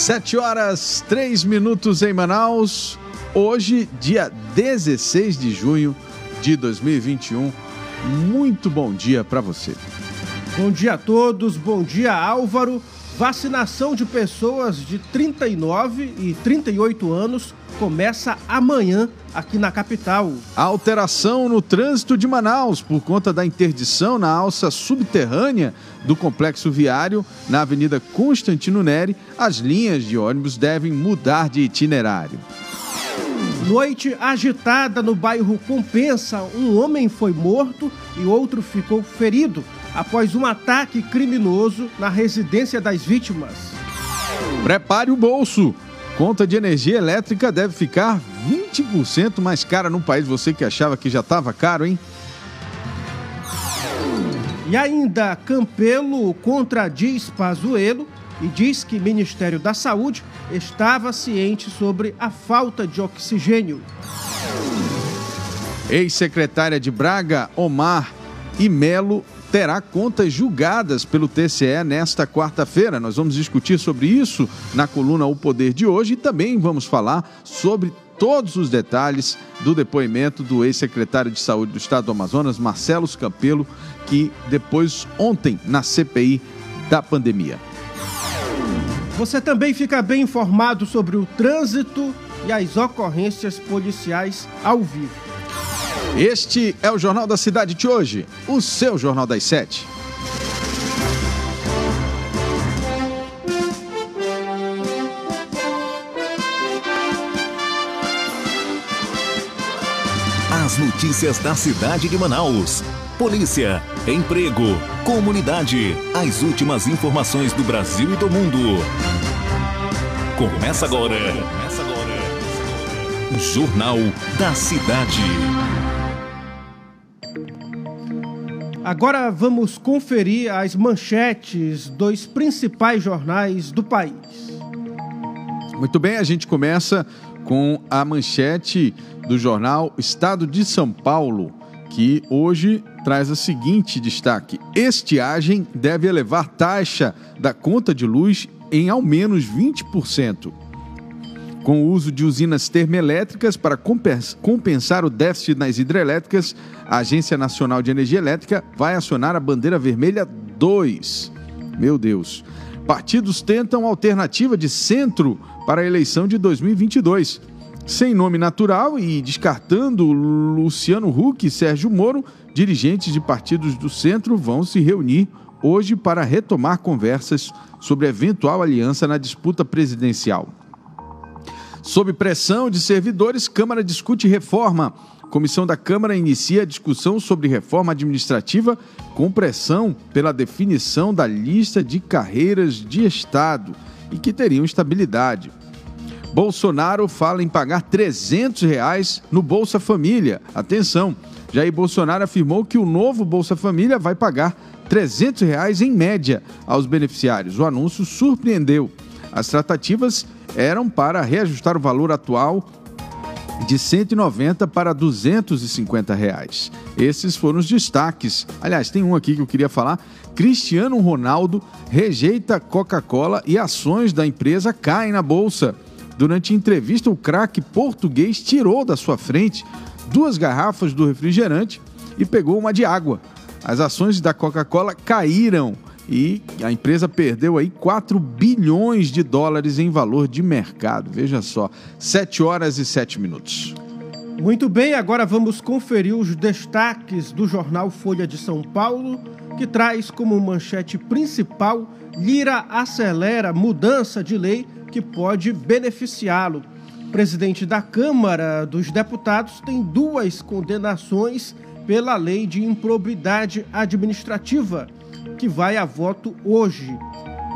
Sete horas, três minutos em Manaus. Hoje, dia 16 de junho de 2021. Muito bom dia para você. Bom dia a todos, bom dia Álvaro. Vacinação de pessoas de 39 e 38 anos começa amanhã aqui na capital. Alteração no trânsito de Manaus por conta da interdição na alça subterrânea do complexo viário na Avenida Constantino Neri. As linhas de ônibus devem mudar de itinerário. Noite agitada no bairro Compensa. Um homem foi morto e outro ficou ferido após um ataque criminoso na residência das vítimas. Prepare o bolso conta de energia elétrica deve ficar 20% mais cara no país. Você que achava que já estava caro, hein? E ainda, Campelo contradiz Pazuello e diz que o Ministério da Saúde estava ciente sobre a falta de oxigênio. Ex-secretária de Braga, Omar e Melo terá contas julgadas pelo TCE nesta quarta-feira. Nós vamos discutir sobre isso na coluna O Poder de hoje e também vamos falar sobre todos os detalhes do depoimento do ex-secretário de Saúde do Estado do Amazonas, Marcelo Campelo, que depois ontem na CPI da pandemia. Você também fica bem informado sobre o trânsito e as ocorrências policiais ao vivo. Este é o Jornal da Cidade de hoje, o seu Jornal das Sete. As notícias da cidade de Manaus. Polícia, emprego, comunidade. As últimas informações do Brasil e do mundo. Começa agora. Começa agora. Jornal da Cidade. Agora vamos conferir as manchetes dos principais jornais do país. Muito bem, a gente começa com a manchete do jornal Estado de São Paulo, que hoje traz o seguinte destaque: Estiagem deve elevar taxa da conta de luz em ao menos 20% com o uso de usinas termoelétricas para compensar o déficit nas hidrelétricas, a Agência Nacional de Energia Elétrica vai acionar a bandeira vermelha 2. Meu Deus. Partidos tentam alternativa de centro para a eleição de 2022. Sem nome natural e descartando Luciano Huck e Sérgio Moro, dirigentes de partidos do centro vão se reunir hoje para retomar conversas sobre eventual aliança na disputa presidencial. Sob pressão de servidores, Câmara discute reforma. Comissão da Câmara inicia a discussão sobre reforma administrativa com pressão pela definição da lista de carreiras de Estado e que teriam estabilidade. Bolsonaro fala em pagar 300 reais no Bolsa Família. Atenção, Jair Bolsonaro afirmou que o novo Bolsa Família vai pagar 300 reais em média aos beneficiários. O anúncio surpreendeu. As tratativas eram para reajustar o valor atual de 190 para 250 reais. Esses foram os destaques. Aliás, tem um aqui que eu queria falar. Cristiano Ronaldo rejeita Coca-Cola e ações da empresa caem na bolsa. Durante entrevista, o craque português tirou da sua frente duas garrafas do refrigerante e pegou uma de água. As ações da Coca-Cola caíram e a empresa perdeu aí 4 bilhões de dólares em valor de mercado. Veja só, 7 horas e 7 minutos. Muito bem, agora vamos conferir os destaques do jornal Folha de São Paulo, que traz como manchete principal: Lira acelera mudança de lei que pode beneficiá-lo. presidente da Câmara dos Deputados tem duas condenações pela lei de improbidade administrativa que vai a voto hoje.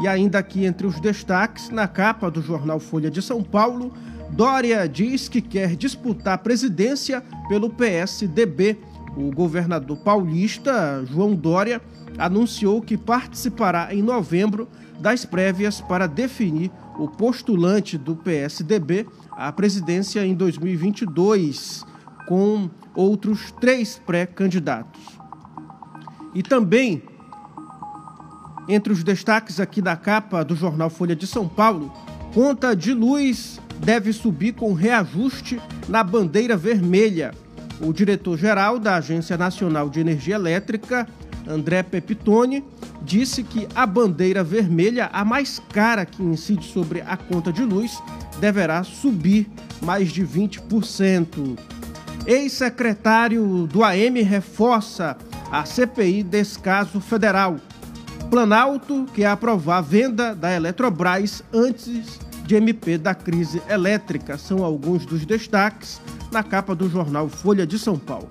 E ainda aqui entre os destaques, na capa do jornal Folha de São Paulo, Dória diz que quer disputar a presidência pelo PSDB. O governador paulista, João Dória, anunciou que participará em novembro das prévias para definir o postulante do PSDB à presidência em 2022, com outros três pré-candidatos. E também entre os destaques aqui da capa do jornal Folha de São Paulo, Conta de luz deve subir com reajuste na bandeira vermelha. O diretor-geral da Agência Nacional de Energia Elétrica, André Pepitone, disse que a bandeira vermelha, a mais cara que incide sobre a conta de luz, deverá subir mais de 20%. Ex-secretário do AM reforça a CPI desse caso federal. Planalto quer aprovar a venda da Eletrobras antes de MP da crise elétrica. São alguns dos destaques na capa do jornal Folha de São Paulo.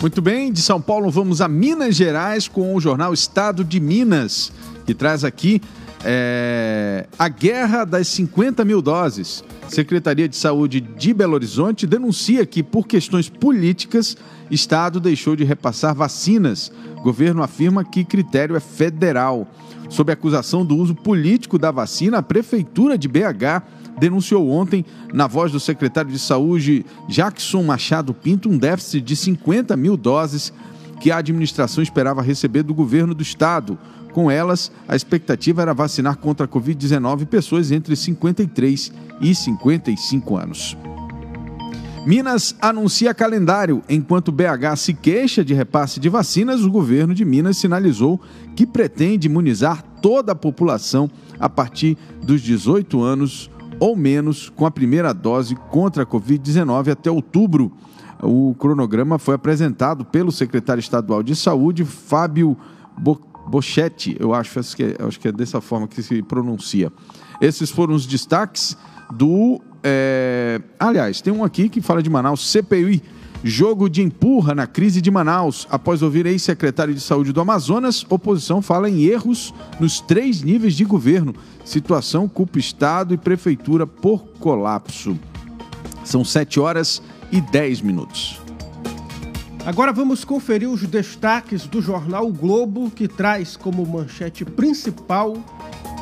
Muito bem, de São Paulo vamos a Minas Gerais com o jornal Estado de Minas, que traz aqui é, a guerra das 50 mil doses. Secretaria de Saúde de Belo Horizonte denuncia que, por questões políticas, Estado deixou de repassar vacinas. Governo afirma que critério é federal. Sob acusação do uso político da vacina, a Prefeitura de BH denunciou ontem, na voz do secretário de Saúde, Jackson Machado Pinto, um déficit de 50 mil doses que a administração esperava receber do governo do estado. Com elas, a expectativa era vacinar contra a Covid-19 pessoas entre 53 e 55 anos. Minas anuncia calendário. Enquanto BH se queixa de repasse de vacinas, o governo de Minas sinalizou que pretende imunizar toda a população a partir dos 18 anos ou menos com a primeira dose contra a Covid-19 até outubro. O cronograma foi apresentado pelo secretário estadual de Saúde, Fábio Bochetti, eu acho, acho, que é, acho que é dessa forma que se pronuncia. Esses foram os destaques do. É... Aliás, tem um aqui que fala de Manaus, CPI. Jogo de empurra na crise de Manaus. Após ouvir ex-secretário de Saúde do Amazonas, oposição fala em erros nos três níveis de governo. Situação culpa Estado e Prefeitura por colapso. São 7 horas e 10 minutos. Agora vamos conferir os destaques do jornal o Globo, que traz como manchete principal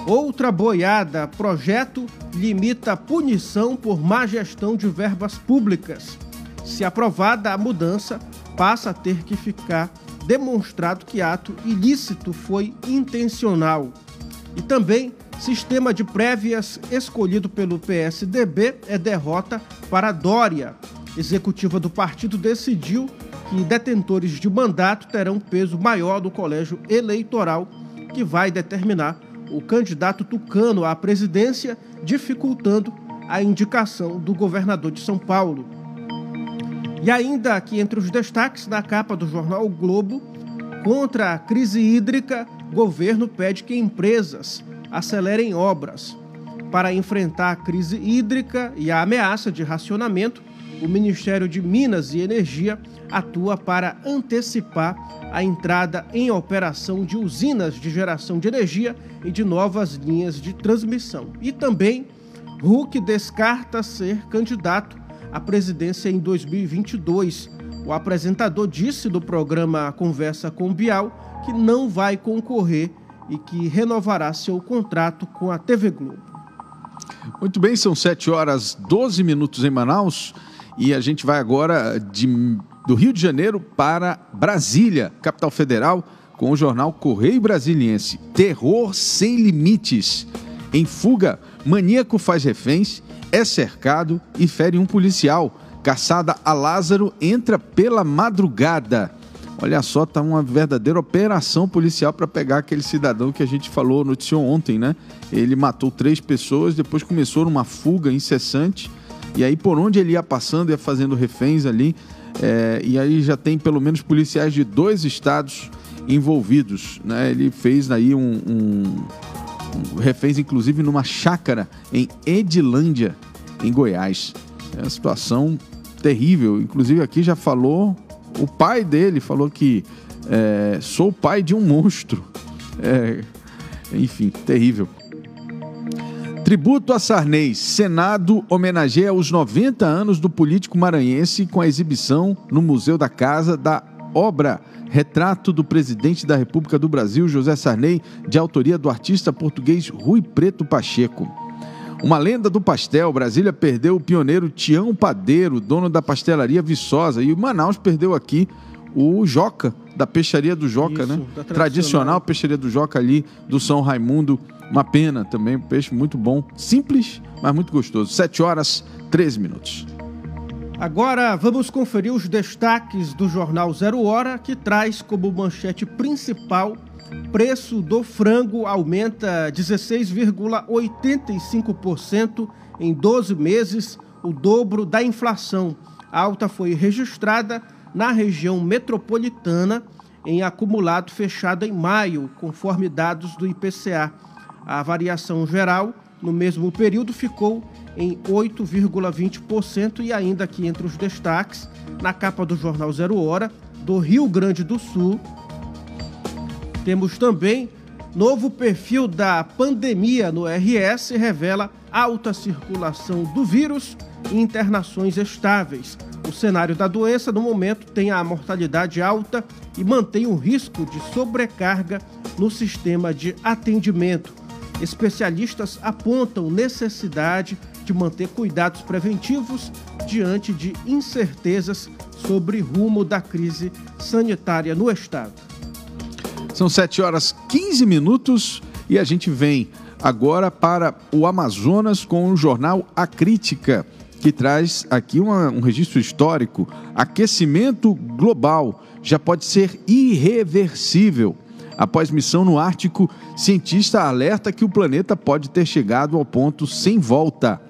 outra boiada. Projeto limita punição por má gestão de verbas públicas. Se aprovada, a mudança passa a ter que ficar demonstrado que ato ilícito foi intencional. E também, sistema de prévias escolhido pelo PSDB é derrota para Dória. Executiva do partido decidiu que detentores de mandato terão peso maior do colégio eleitoral, que vai determinar o candidato tucano à presidência, dificultando a indicação do governador de São Paulo. E ainda aqui entre os destaques na capa do jornal o Globo, contra a crise hídrica, governo pede que empresas acelerem obras. Para enfrentar a crise hídrica e a ameaça de racionamento, o Ministério de Minas e Energia atua para antecipar a entrada em operação de usinas de geração de energia e de novas linhas de transmissão. E também, Huck descarta ser candidato à presidência em 2022. O apresentador disse do programa Conversa com Bial que não vai concorrer e que renovará seu contrato com a TV Globo. Muito bem, são 7 horas 12 minutos em Manaus e a gente vai agora de, do Rio de Janeiro para Brasília, capital federal, com o jornal Correio Brasiliense. Terror sem limites. Em fuga, maníaco faz reféns é cercado e fere um policial. Caçada a Lázaro entra pela madrugada. Olha só, tá uma verdadeira operação policial para pegar aquele cidadão que a gente falou, noticiou ontem, né? Ele matou três pessoas, depois começou numa fuga incessante. E aí, por onde ele ia passando, ia fazendo reféns ali. É, e aí já tem pelo menos policiais de dois estados envolvidos. Né? Ele fez aí um, um reféns inclusive numa chácara em Edilândia, em Goiás. É uma situação terrível. Inclusive aqui já falou, o pai dele falou que é, sou pai de um monstro. É, enfim, terrível. Tributo a Sarney. Senado homenageia os 90 anos do político maranhense com a exibição no Museu da Casa da obra Retrato do Presidente da República do Brasil, José Sarney, de autoria do artista português Rui Preto Pacheco. Uma lenda do pastel, Brasília perdeu o pioneiro Tião Padeiro, dono da pastelaria Viçosa, e Manaus perdeu aqui o Joca, da Peixaria do Joca, Isso, né? Tradicional. tradicional Peixaria do Joca ali do São Raimundo. Uma pena também, um peixe muito bom, simples, mas muito gostoso. 7 horas, 13 minutos. Agora vamos conferir os destaques do jornal Zero Hora, que traz como manchete principal: preço do frango aumenta 16,85% em 12 meses, o dobro da inflação. A alta foi registrada na região metropolitana em acumulado fechado em maio, conforme dados do IPCA. A variação geral no mesmo período ficou em 8,20% e ainda aqui entre os destaques, na capa do jornal Zero Hora, do Rio Grande do Sul, temos também novo perfil da pandemia no RS revela alta circulação do vírus e internações estáveis. O cenário da doença no momento tem a mortalidade alta e mantém o risco de sobrecarga no sistema de atendimento. Especialistas apontam necessidade de manter cuidados preventivos diante de incertezas sobre rumo da crise sanitária no estado. São 7 horas 15 minutos e a gente vem agora para o Amazonas com o jornal A Crítica, que traz aqui uma, um registro histórico. Aquecimento global já pode ser irreversível. Após missão no Ártico, cientista alerta que o planeta pode ter chegado ao ponto sem volta.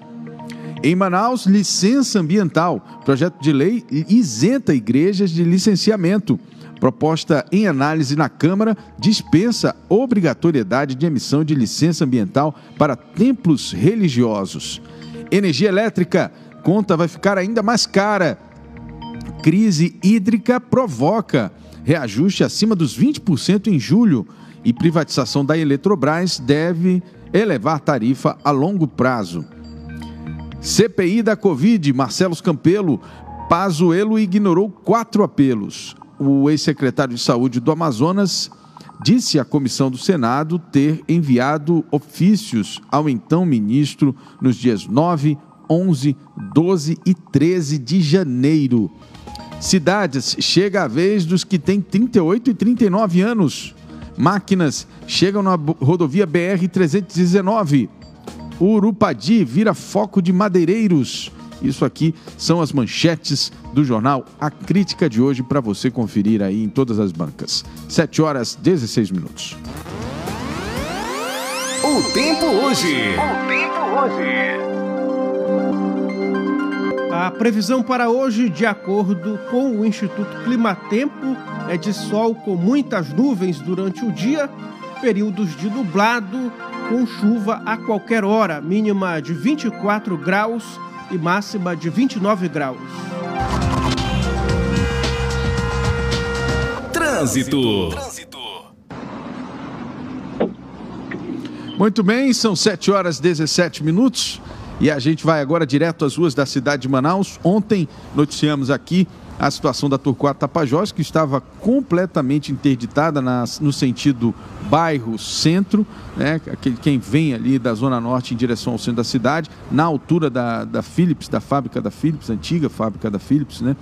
Em Manaus, licença ambiental. Projeto de lei isenta igrejas de licenciamento. Proposta em análise na Câmara dispensa obrigatoriedade de emissão de licença ambiental para templos religiosos. Energia elétrica. Conta vai ficar ainda mais cara. Crise hídrica provoca reajuste acima dos 20% em julho e privatização da Eletrobras deve elevar tarifa a longo prazo. CPI da Covid, Marcelo Campelo, Pazuello ignorou quatro apelos. O ex-secretário de Saúde do Amazonas disse à comissão do Senado ter enviado ofícios ao então ministro nos dias 9, 11, 12 e 13 de janeiro. Cidades, chega a vez dos que têm 38 e 39 anos. Máquinas chegam na rodovia BR-319. Urupadi vira foco de madeireiros. Isso aqui são as manchetes do jornal A Crítica de hoje para você conferir aí em todas as bancas. 7 horas 16 minutos. O tempo hoje. O tempo hoje. A previsão para hoje, de acordo com o Instituto Climatempo, é de sol com muitas nuvens durante o dia, períodos de nublado com chuva a qualquer hora, mínima de 24 graus e máxima de 29 graus. Trânsito. Muito bem, são 7 horas e 17 minutos e a gente vai agora direto às ruas da cidade de Manaus. Ontem noticiamos aqui a situação da Turquato Tapajós, que estava completamente interditada nas, no sentido bairro-centro, né? quem vem ali da Zona Norte em direção ao centro da cidade, na altura da, da Philips, da fábrica da Philips, antiga fábrica da Philips, né?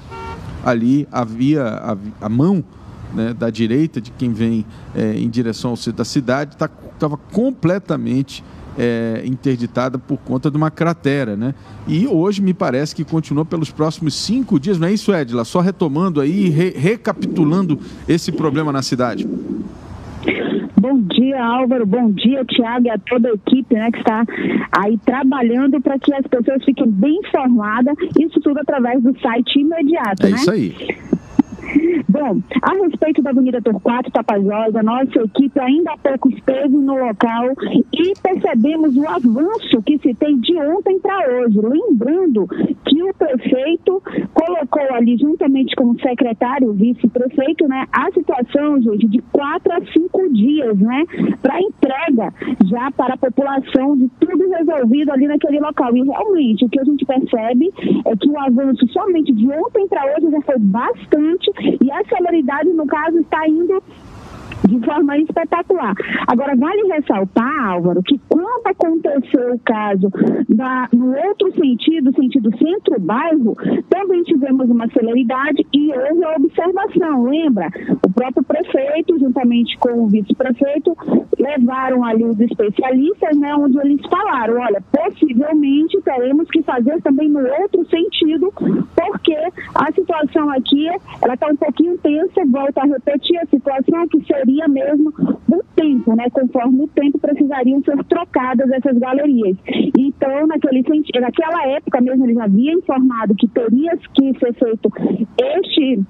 ali havia a, a mão né, da direita de quem vem é, em direção ao centro da cidade, estava tá, completamente é, interditada por conta de uma cratera, né? E hoje me parece que continua pelos próximos cinco dias, não é isso, Edila? Só retomando aí, re recapitulando esse problema na cidade. Bom dia, Álvaro. Bom dia, Tiago e a toda a equipe né, que está aí trabalhando para que as pessoas fiquem bem informadas. Isso tudo através do site imediato. É né? isso aí. Bom, a respeito da Avenida Torquato Tapajós, a nossa equipe ainda há pouco esteve no local e percebemos o avanço que se tem de ontem para hoje. Lembrando que o prefeito colocou ali, juntamente com o secretário, o vice-prefeito, né, a situação, gente, de quatro a cinco dias, né, para entrega já para a população de tudo resolvido ali naquele local. E realmente, o que a gente percebe é que o avanço somente de ontem para hoje já foi bastante e a celeridade, no caso, está indo de forma espetacular. Agora, vale ressaltar, Álvaro, que quando aconteceu o caso da, no outro sentido, sentido centro-bairro, também tivemos uma celeridade e houve a observação. Lembra? O próprio prefeito, juntamente com o vice-prefeito, levaram ali os especialistas, né, onde eles falaram, olha, possivelmente teremos que fazer também no outro sentido, porque a situação aqui, ela está um pouquinho tensa, volta a repetir a situação que seria mesmo o tempo, né, conforme o tempo precisariam ser trocadas essas galerias. Então, naquele sentido, naquela época mesmo, ele já havia informado que teria que ser feito este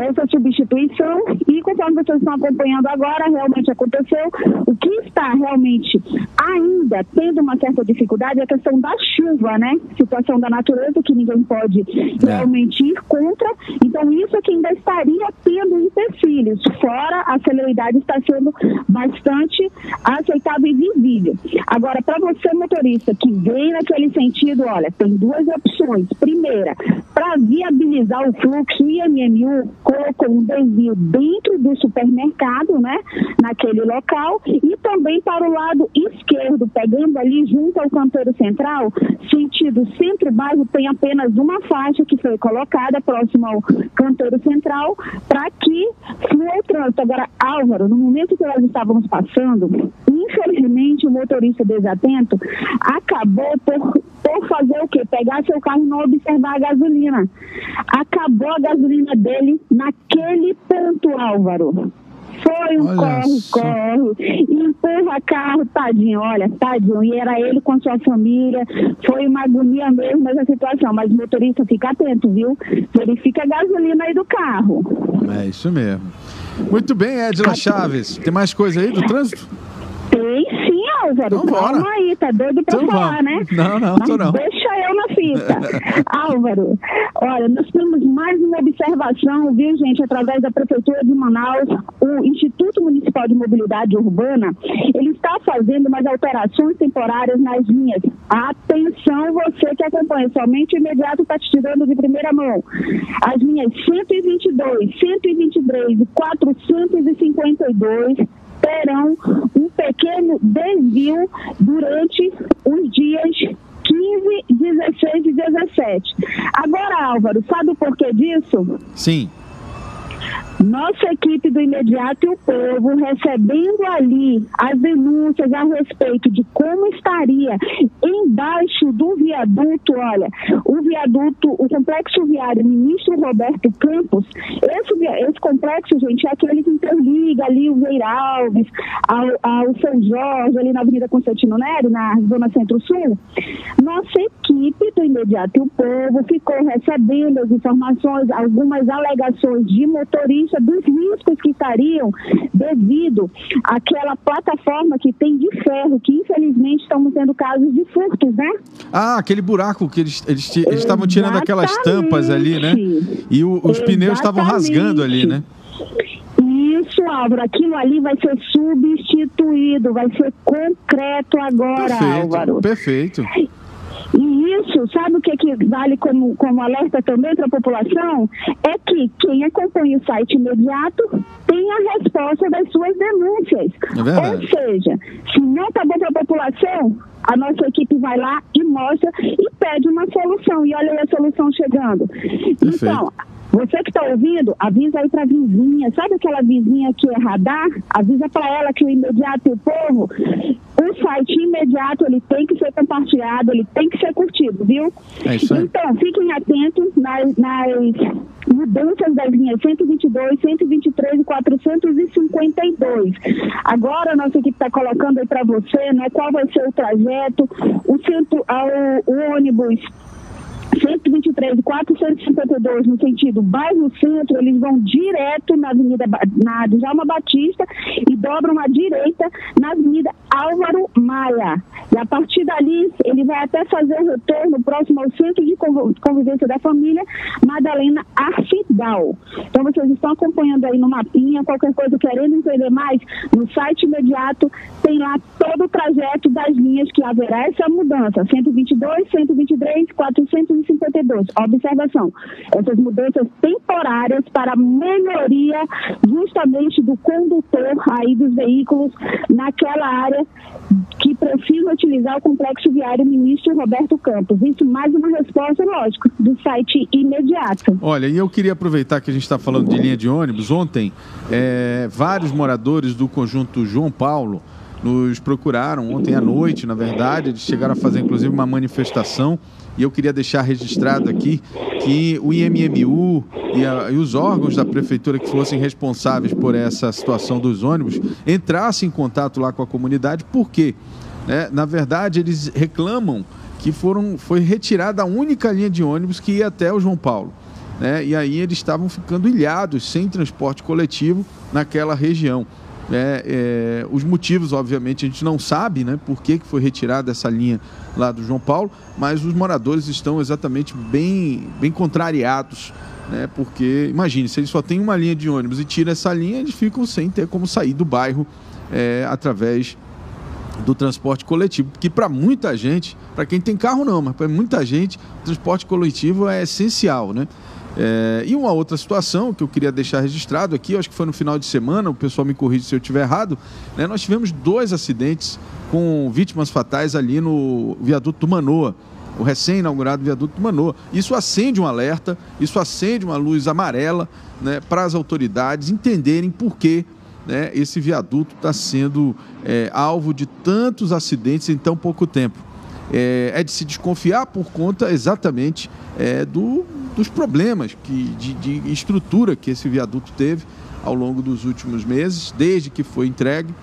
essa substituição e conforme vocês estão acompanhando agora, realmente aconteceu. O que está realmente ainda tendo uma certa dificuldade é a questão da chuva, né? Situação da natureza que ninguém pode é. realmente ir contra. Então, isso que ainda estaria tendo empecilhos. Fora, a celeridade está sendo bastante aceitável e visível. Agora, para você, motorista, que vem naquele sentido, olha, tem duas opções. Primeira, para viabilizar o fluxo, IMMU colocou um desvio dentro do supermercado, né, naquele local, e também para o lado esquerdo, pegando ali junto ao canteiro central, sentido centro-bairro, tem apenas uma faixa que foi colocada próximo ao canteiro central para que flua o trânsito. Agora, Álvaro, no momento que nós estávamos passando, infelizmente o motorista desatento acabou por, por fazer o quê? Pegar seu carro e não observar a gasolina. Acabou a gasolina dele naquele ponto, Álvaro. Foi um corre-corre, empurra carro, tadinho, olha, tadinho. E era ele com sua família. Foi uma agonia mesmo essa situação. Mas o motorista fica atento, viu? Verifica a gasolina aí do carro. É isso mesmo. Muito bem, Edna Chaves. Tem mais coisa aí do trânsito? Tem sim, Álvaro. Então, Calma aí, tá doido pra então, falar, né? Não, não, Mas tô não. Deixa eu na fita. Álvaro, olha, nós temos mais uma observação, viu, gente, através da Prefeitura de Manaus, o Instituto Municipal de Mobilidade Urbana, ele está fazendo umas alterações temporárias nas linhas. Atenção, você que acompanha, somente o imediato está te tirando de primeira mão. As linhas 122, 123 e 452 terão um pequeno desvio durante os dias 15, 16 e 17. Agora, Álvaro, sabe o porquê disso? Sim. Nossa equipe do imediato e o povo recebendo ali as denúncias a respeito de como estaria embaixo do viaduto, olha, o viaduto, o complexo viário Ministro Roberto Campos, esse, esse complexo, gente, é aquele que interliga ali o Veiralves ao, ao São Jorge, ali na Avenida Constantino Neri, na Zona Centro-Sul. Nossa equipe do imediato e o povo ficou recebendo as informações, algumas alegações de motoristas dos riscos que estariam devido àquela plataforma que tem de ferro, que infelizmente estamos tendo casos de furtos, né? Ah, aquele buraco que eles estavam tirando aquelas tampas ali, né? E o, os pneus estavam rasgando ali, né? Isso, Álvaro, aquilo ali vai ser substituído, vai ser concreto agora, perfeito, Álvaro. Perfeito. E isso, sabe o que, que vale como, como alerta também para a população? É que quem acompanha o site imediato tem a resposta das suas denúncias. É Ou seja, se não está bom para a população, a nossa equipe vai lá e mostra e pede uma solução. E olha aí a solução chegando. Perfeito. Então, você que está ouvindo, avisa aí para a vizinha. Sabe aquela vizinha que é radar? Avisa para ela que o imediato e o povo, o site imediato ele tem que ser compartilhado, ele tem que ser curtido, viu? É isso aí. Então, fiquem atentos nas, nas mudanças das linhas 122, 123 e 452. Agora a nossa equipe está colocando aí para você né, qual vai ser o trajeto, o, centro, o, o ônibus 123 e 452 no sentido bairro centro, eles vão direto na Avenida na Djalma Batista e dobram à direita na Avenida Álvaro Maia. E a partir dali, ele vai até fazer o retorno próximo ao Centro de Convivência da Família, Madalena Arce modal. Então vocês estão acompanhando aí no mapinha, qualquer coisa querendo entender mais, no site imediato tem lá todo o trajeto das linhas que haverá essa mudança, 122, 123, 452. Observação, essas mudanças temporárias para melhoria justamente do condutor aí dos veículos naquela área que precisa utilizar o complexo viário ministro Roberto Campos. Isso mais uma resposta, lógico, do site imediato. Olha, e eu queria aproveitar que a gente está falando de linha de ônibus. Ontem, é, vários moradores do conjunto João Paulo nos procuraram ontem à noite, na verdade, eles chegaram a fazer inclusive uma manifestação e eu queria deixar registrado aqui que o IMMU e, a, e, os órgãos da prefeitura que fossem responsáveis por essa situação dos ônibus entrassem em contato lá com a comunidade, porque, né, na verdade, eles reclamam que foram, foi retirada a única linha de ônibus que ia até o João Paulo. Né, e aí eles estavam ficando ilhados, sem transporte coletivo naquela região. É, é, os motivos, obviamente, a gente não sabe né, por que, foi retirada essa linha lá do João Paulo, mas os moradores estão exatamente bem, bem contrariados, né, porque, imagine, se eles só têm uma linha de ônibus e tira essa linha, eles ficam sem ter como sair do bairro é, através do transporte coletivo, que para muita gente, para quem tem carro não, mas para muita gente, o transporte coletivo é essencial, né? É, e uma outra situação que eu queria deixar registrado aqui, acho que foi no final de semana, o pessoal me corrige se eu estiver errado, né, nós tivemos dois acidentes com vítimas fatais ali no viaduto do Manoa, o recém-inaugurado viaduto do Manoa. Isso acende um alerta, isso acende uma luz amarela né, para as autoridades entenderem por que né, esse viaduto está sendo é, alvo de tantos acidentes em tão pouco tempo. É, é de se desconfiar por conta exatamente é, do dos problemas que, de, de estrutura que esse viaduto teve ao longo dos últimos meses, desde que foi entregue.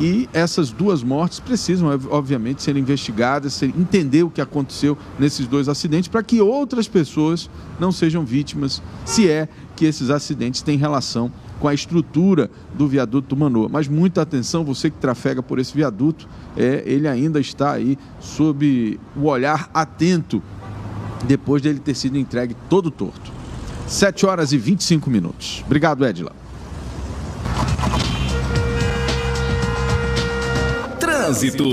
E essas duas mortes precisam, obviamente, ser investigadas, ser, entender o que aconteceu nesses dois acidentes, para que outras pessoas não sejam vítimas, se é que esses acidentes têm relação com a estrutura do viaduto Manoa. Mas muita atenção, você que trafega por esse viaduto, é, ele ainda está aí sob o olhar atento depois dele ter sido entregue todo torto. 7 horas e 25 minutos. Obrigado, Edila. Trânsito.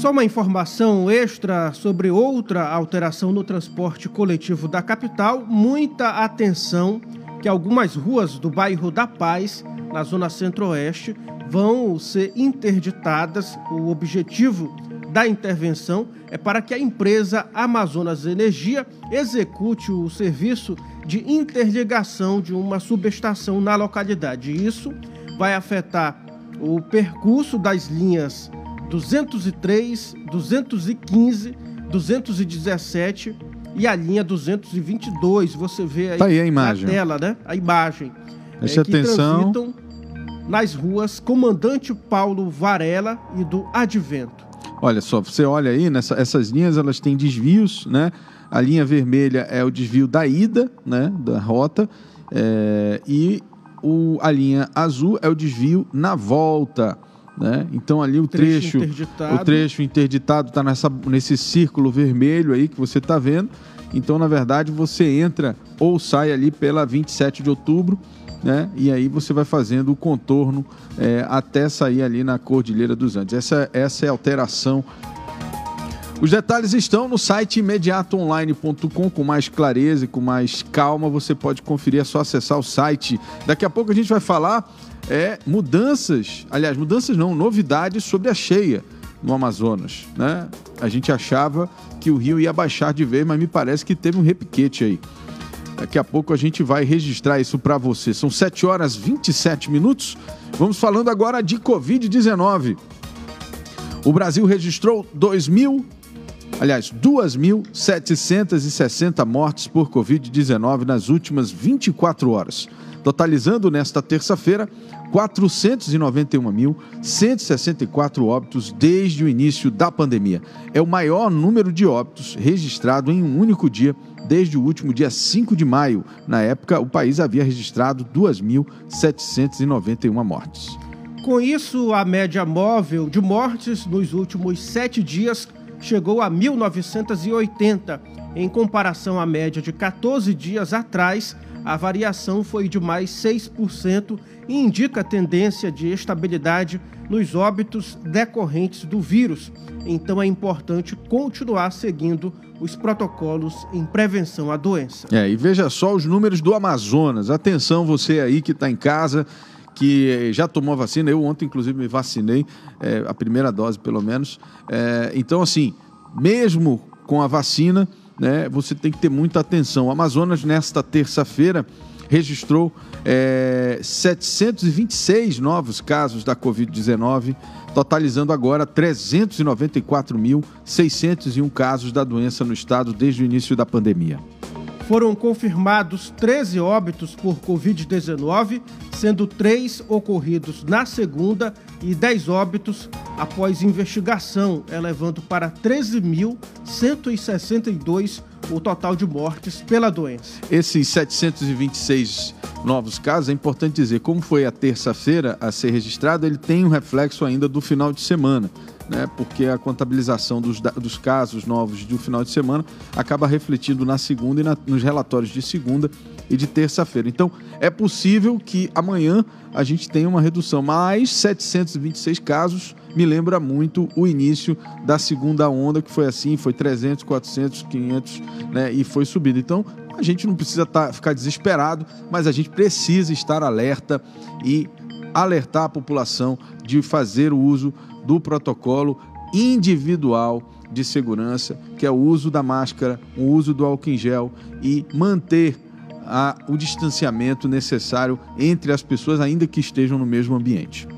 Só uma informação extra sobre outra alteração no transporte coletivo da capital. Muita atenção que algumas ruas do bairro da Paz, na zona centro-oeste, vão ser interditadas. O objetivo da intervenção é para que a empresa Amazonas Energia execute o serviço de interligação de uma subestação na localidade. Isso vai afetar o percurso das linhas 203, 215, 217 e a linha 222. Você vê aí, tá aí a imagem. na tela, né? A imagem. Preste é, atenção. nas ruas Comandante Paulo Varela e do Advento. Olha só, você olha aí, nessa, essas linhas elas têm desvios, né? A linha vermelha é o desvio da ida, né? Da rota. É, e o, a linha azul é o desvio na volta. Né? Então ali o trecho, trecho o trecho interditado está nesse círculo vermelho aí que você está vendo. Então, na verdade, você entra ou sai ali pela 27 de outubro né? E aí você vai fazendo o contorno é, até sair ali na Cordilheira dos Andes. Essa, essa é a alteração. Os detalhes estão no site imediatoonline.com com mais clareza e com mais calma. Você pode conferir, é só acessar o site. Daqui a pouco a gente vai falar é, mudanças, aliás, mudanças não, novidades sobre a cheia no Amazonas. Né? A gente achava que o rio ia baixar de vez, mas me parece que teve um repiquete aí. Daqui a pouco a gente vai registrar isso para você. São 7 horas 27 minutos. Vamos falando agora de Covid-19. O Brasil registrou 2 mil, aliás, 2.760 mortes por Covid-19 nas últimas 24 horas, totalizando nesta terça-feira 491.164 óbitos desde o início da pandemia. É o maior número de óbitos registrado em um único dia desde o último dia 5 de maio. Na época, o país havia registrado 2.791 mortes. Com isso, a média móvel de mortes nos últimos sete dias chegou a 1.980 Em comparação à média de 14 dias atrás, a variação foi de mais 6% e indica tendência de estabilidade nos óbitos decorrentes do vírus. Então é importante continuar seguindo os protocolos em prevenção à doença. É, e veja só os números do Amazonas. Atenção, você aí que está em casa, que já tomou a vacina. Eu ontem, inclusive, me vacinei, é, a primeira dose, pelo menos. É, então, assim, mesmo com a vacina, né, você tem que ter muita atenção. O Amazonas, nesta terça-feira, registrou é, 726 novos casos da Covid-19, totalizando agora 394.601 casos da doença no estado desde o início da pandemia. Foram confirmados 13 óbitos por Covid-19, sendo três ocorridos na segunda e 10 óbitos após investigação, elevando para 13.162 o total de mortes pela doença. Esses 726 novos casos, é importante dizer, como foi a terça-feira a ser registrado, ele tem um reflexo ainda do final de semana, né? porque a contabilização dos, dos casos novos do final de semana acaba refletindo na segunda e na, nos relatórios de segunda e de terça-feira. Então, é possível que amanhã a gente tenha uma redução, mas 726 casos me lembra muito o início da segunda onda, que foi assim, foi 300, 400, 500, né, e foi subindo. Então, a gente não precisa tá, ficar desesperado, mas a gente precisa estar alerta e alertar a população de fazer o uso do protocolo individual de segurança, que é o uso da máscara, o uso do álcool em gel e manter a, o distanciamento necessário entre as pessoas, ainda que estejam no mesmo ambiente.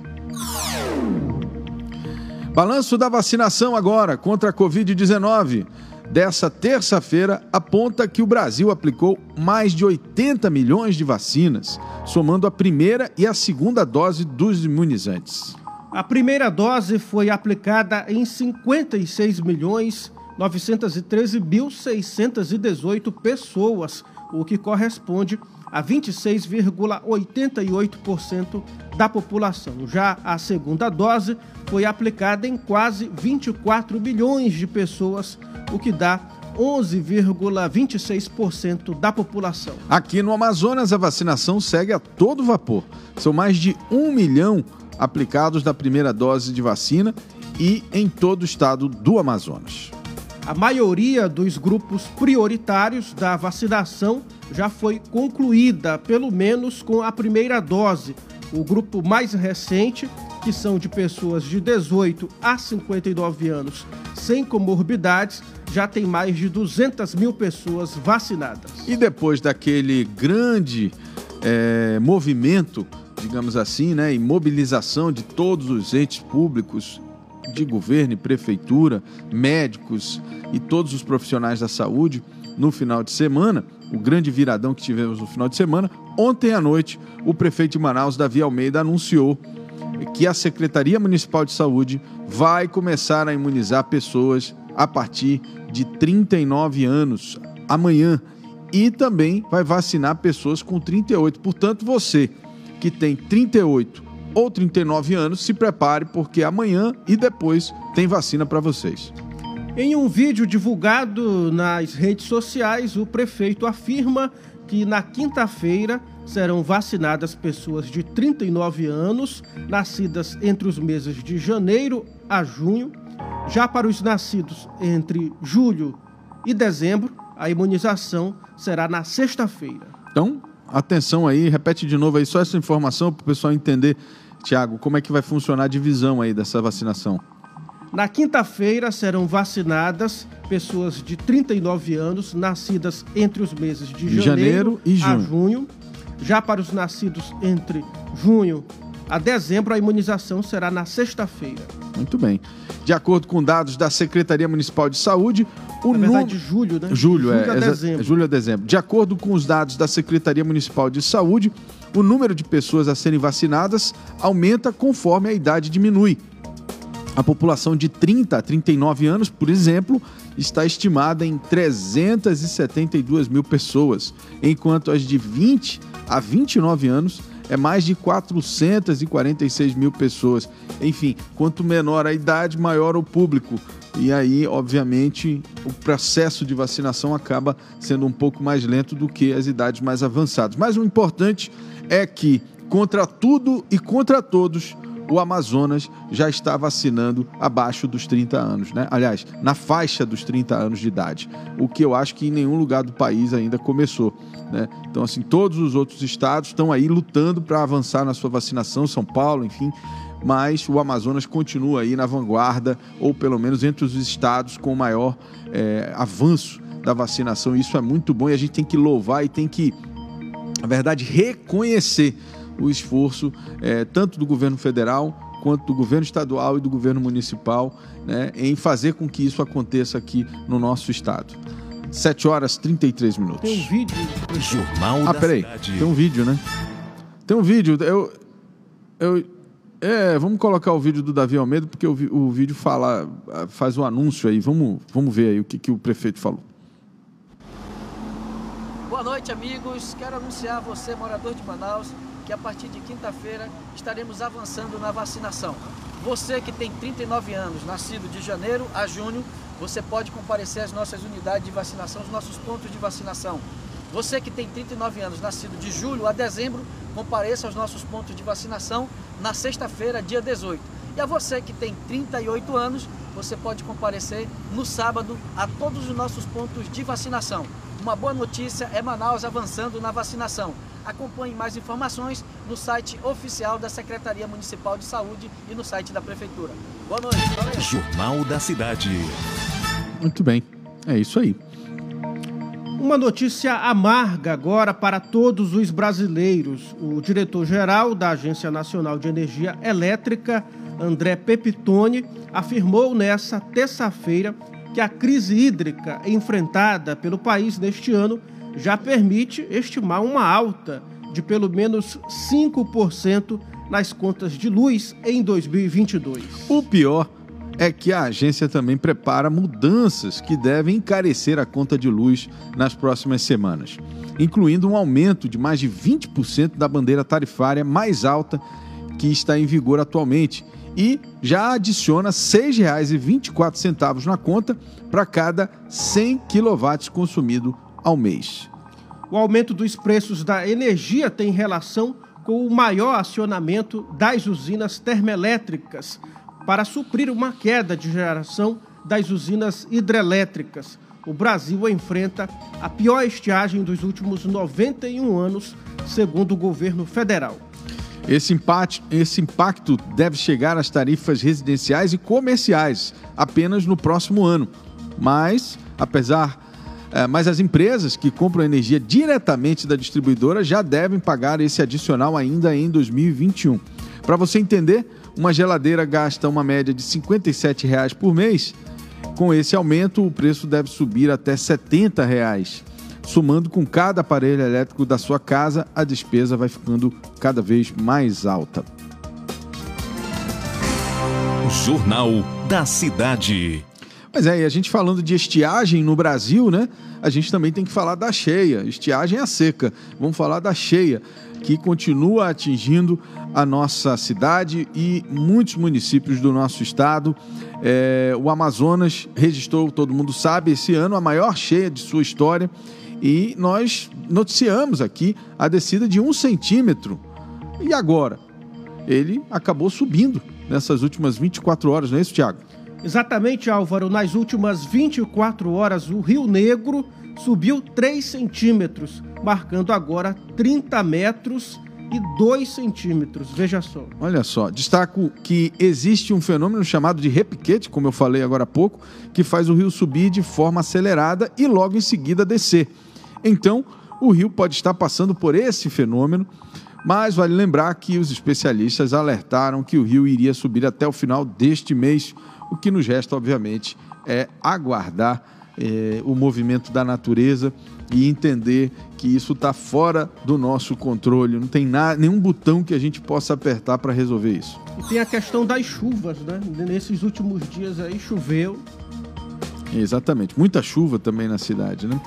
Balanço da vacinação agora contra a Covid-19 dessa terça-feira aponta que o Brasil aplicou mais de 80 milhões de vacinas, somando a primeira e a segunda dose dos imunizantes. A primeira dose foi aplicada em 56 milhões 913.618 pessoas, o que corresponde a 26,88% da população. Já a segunda dose foi aplicada em quase 24 milhões de pessoas, o que dá 11,26% da população. Aqui no Amazonas, a vacinação segue a todo vapor. São mais de um milhão aplicados da primeira dose de vacina e em todo o estado do Amazonas. A maioria dos grupos prioritários da vacinação já foi concluída, pelo menos com a primeira dose. O grupo mais recente, que são de pessoas de 18 a 59 anos sem comorbidades, já tem mais de 200 mil pessoas vacinadas. E depois daquele grande é, movimento, digamos assim, né, e mobilização de todos os entes públicos, de governo e prefeitura, médicos e todos os profissionais da saúde no final de semana, o grande viradão que tivemos no final de semana, ontem à noite, o prefeito de Manaus, Davi Almeida, anunciou que a Secretaria Municipal de Saúde vai começar a imunizar pessoas a partir de 39 anos amanhã e também vai vacinar pessoas com 38. Portanto, você que tem 38 ou 39 anos, se prepare porque amanhã e depois tem vacina para vocês. Em um vídeo divulgado nas redes sociais, o prefeito afirma que na quinta-feira serão vacinadas pessoas de 39 anos, nascidas entre os meses de janeiro a junho. Já para os nascidos entre julho e dezembro, a imunização será na sexta-feira. Então, atenção aí, repete de novo aí só essa informação para o pessoal entender, Tiago, como é que vai funcionar a divisão aí dessa vacinação. Na quinta-feira serão vacinadas pessoas de 39 anos, nascidas entre os meses de janeiro, janeiro e junho. junho. Já para os nascidos entre junho a dezembro, a imunização será na sexta-feira. Muito bem. De acordo com dados da Secretaria Municipal de Saúde, o Na verdade, julho, né? Julho, julho é. A dezembro. Julho a dezembro. De acordo com os dados da Secretaria Municipal de Saúde, o número de pessoas a serem vacinadas aumenta conforme a idade diminui. A população de 30 a 39 anos, por exemplo, está estimada em 372 mil pessoas, enquanto as de 20 a 29 anos é mais de 446 mil pessoas. Enfim, quanto menor a idade, maior o público e aí, obviamente, o processo de vacinação acaba sendo um pouco mais lento do que as idades mais avançadas. Mas o importante é que, contra tudo e contra todos, o Amazonas já está vacinando abaixo dos 30 anos, né? Aliás, na faixa dos 30 anos de idade, o que eu acho que em nenhum lugar do país ainda começou, né? Então, assim, todos os outros estados estão aí lutando para avançar na sua vacinação, São Paulo, enfim, mas o Amazonas continua aí na vanguarda, ou pelo menos entre os estados com maior é, avanço da vacinação. Isso é muito bom e a gente tem que louvar e tem que, na verdade, reconhecer o esforço é, tanto do governo federal quanto do governo estadual e do governo municipal né, em fazer com que isso aconteça aqui no nosso estado. 7 horas 33 minutos. Tem um vídeo. Jornal ah, da peraí. Cidade. Tem um vídeo, né? Tem um vídeo. Eu, eu, é, vamos colocar o vídeo do Davi Almeida, porque o, o vídeo fala, faz um anúncio aí. Vamos, vamos ver aí o que, que o prefeito falou. Boa noite, amigos. Quero anunciar a você, morador de Manaus, que a partir de quinta-feira estaremos avançando na vacinação. Você que tem 39 anos, nascido de janeiro a junho, você pode comparecer às nossas unidades de vacinação, os nossos pontos de vacinação. Você que tem 39 anos, nascido de julho a dezembro, compareça aos nossos pontos de vacinação na sexta-feira, dia 18. E a você que tem 38 anos, você pode comparecer no sábado a todos os nossos pontos de vacinação. Uma boa notícia é Manaus avançando na vacinação. Acompanhe mais informações no site oficial da Secretaria Municipal de Saúde e no site da Prefeitura. Boa noite. Valeu. Jornal da Cidade. Muito bem. É isso aí. Uma notícia amarga agora para todos os brasileiros. O diretor-geral da Agência Nacional de Energia Elétrica, André Pepitone, afirmou nessa terça-feira que a crise hídrica enfrentada pelo país neste ano já permite estimar uma alta de pelo menos 5% nas contas de luz em 2022. O pior é que a agência também prepara mudanças que devem encarecer a conta de luz nas próximas semanas, incluindo um aumento de mais de 20% da bandeira tarifária mais alta que está em vigor atualmente e já adiciona R$ 6,24 na conta para cada 100 kW consumido ao mês. O aumento dos preços da energia tem relação com o maior acionamento das usinas termoelétricas para suprir uma queda de geração das usinas hidrelétricas. O Brasil enfrenta a pior estiagem dos últimos 91 anos, segundo o governo federal. Esse, empate, esse impacto deve chegar às tarifas residenciais e comerciais apenas no próximo ano. Mas, apesar. eh, mas as empresas que compram energia diretamente da distribuidora já devem pagar esse adicional ainda em 2021. Para você entender, uma geladeira gasta uma média de 57 reais por mês. Com esse aumento, o preço deve subir até 70 reais. Somando com cada aparelho elétrico da sua casa, a despesa vai ficando cada vez mais alta. Jornal da Cidade. Mas é, e a gente falando de estiagem no Brasil, né? A gente também tem que falar da cheia. Estiagem é a seca. Vamos falar da cheia, que continua atingindo a nossa cidade e muitos municípios do nosso estado. É, o Amazonas registrou, todo mundo sabe, esse ano a maior cheia de sua história. E nós noticiamos aqui a descida de um centímetro. E agora? Ele acabou subindo nessas últimas 24 horas, não é isso, Tiago? Exatamente, Álvaro. Nas últimas 24 horas, o Rio Negro subiu 3 centímetros, marcando agora 30 metros e 2 centímetros. Veja só. Olha só, destaco que existe um fenômeno chamado de repiquete, como eu falei agora há pouco, que faz o rio subir de forma acelerada e logo em seguida descer. Então, o rio pode estar passando por esse fenômeno, mas vale lembrar que os especialistas alertaram que o rio iria subir até o final deste mês. O que nos resta, obviamente, é aguardar eh, o movimento da natureza e entender que isso está fora do nosso controle. Não tem nada, nenhum botão que a gente possa apertar para resolver isso. E tem a questão das chuvas, né? Nesses últimos dias aí choveu. Exatamente. Muita chuva também na cidade, né?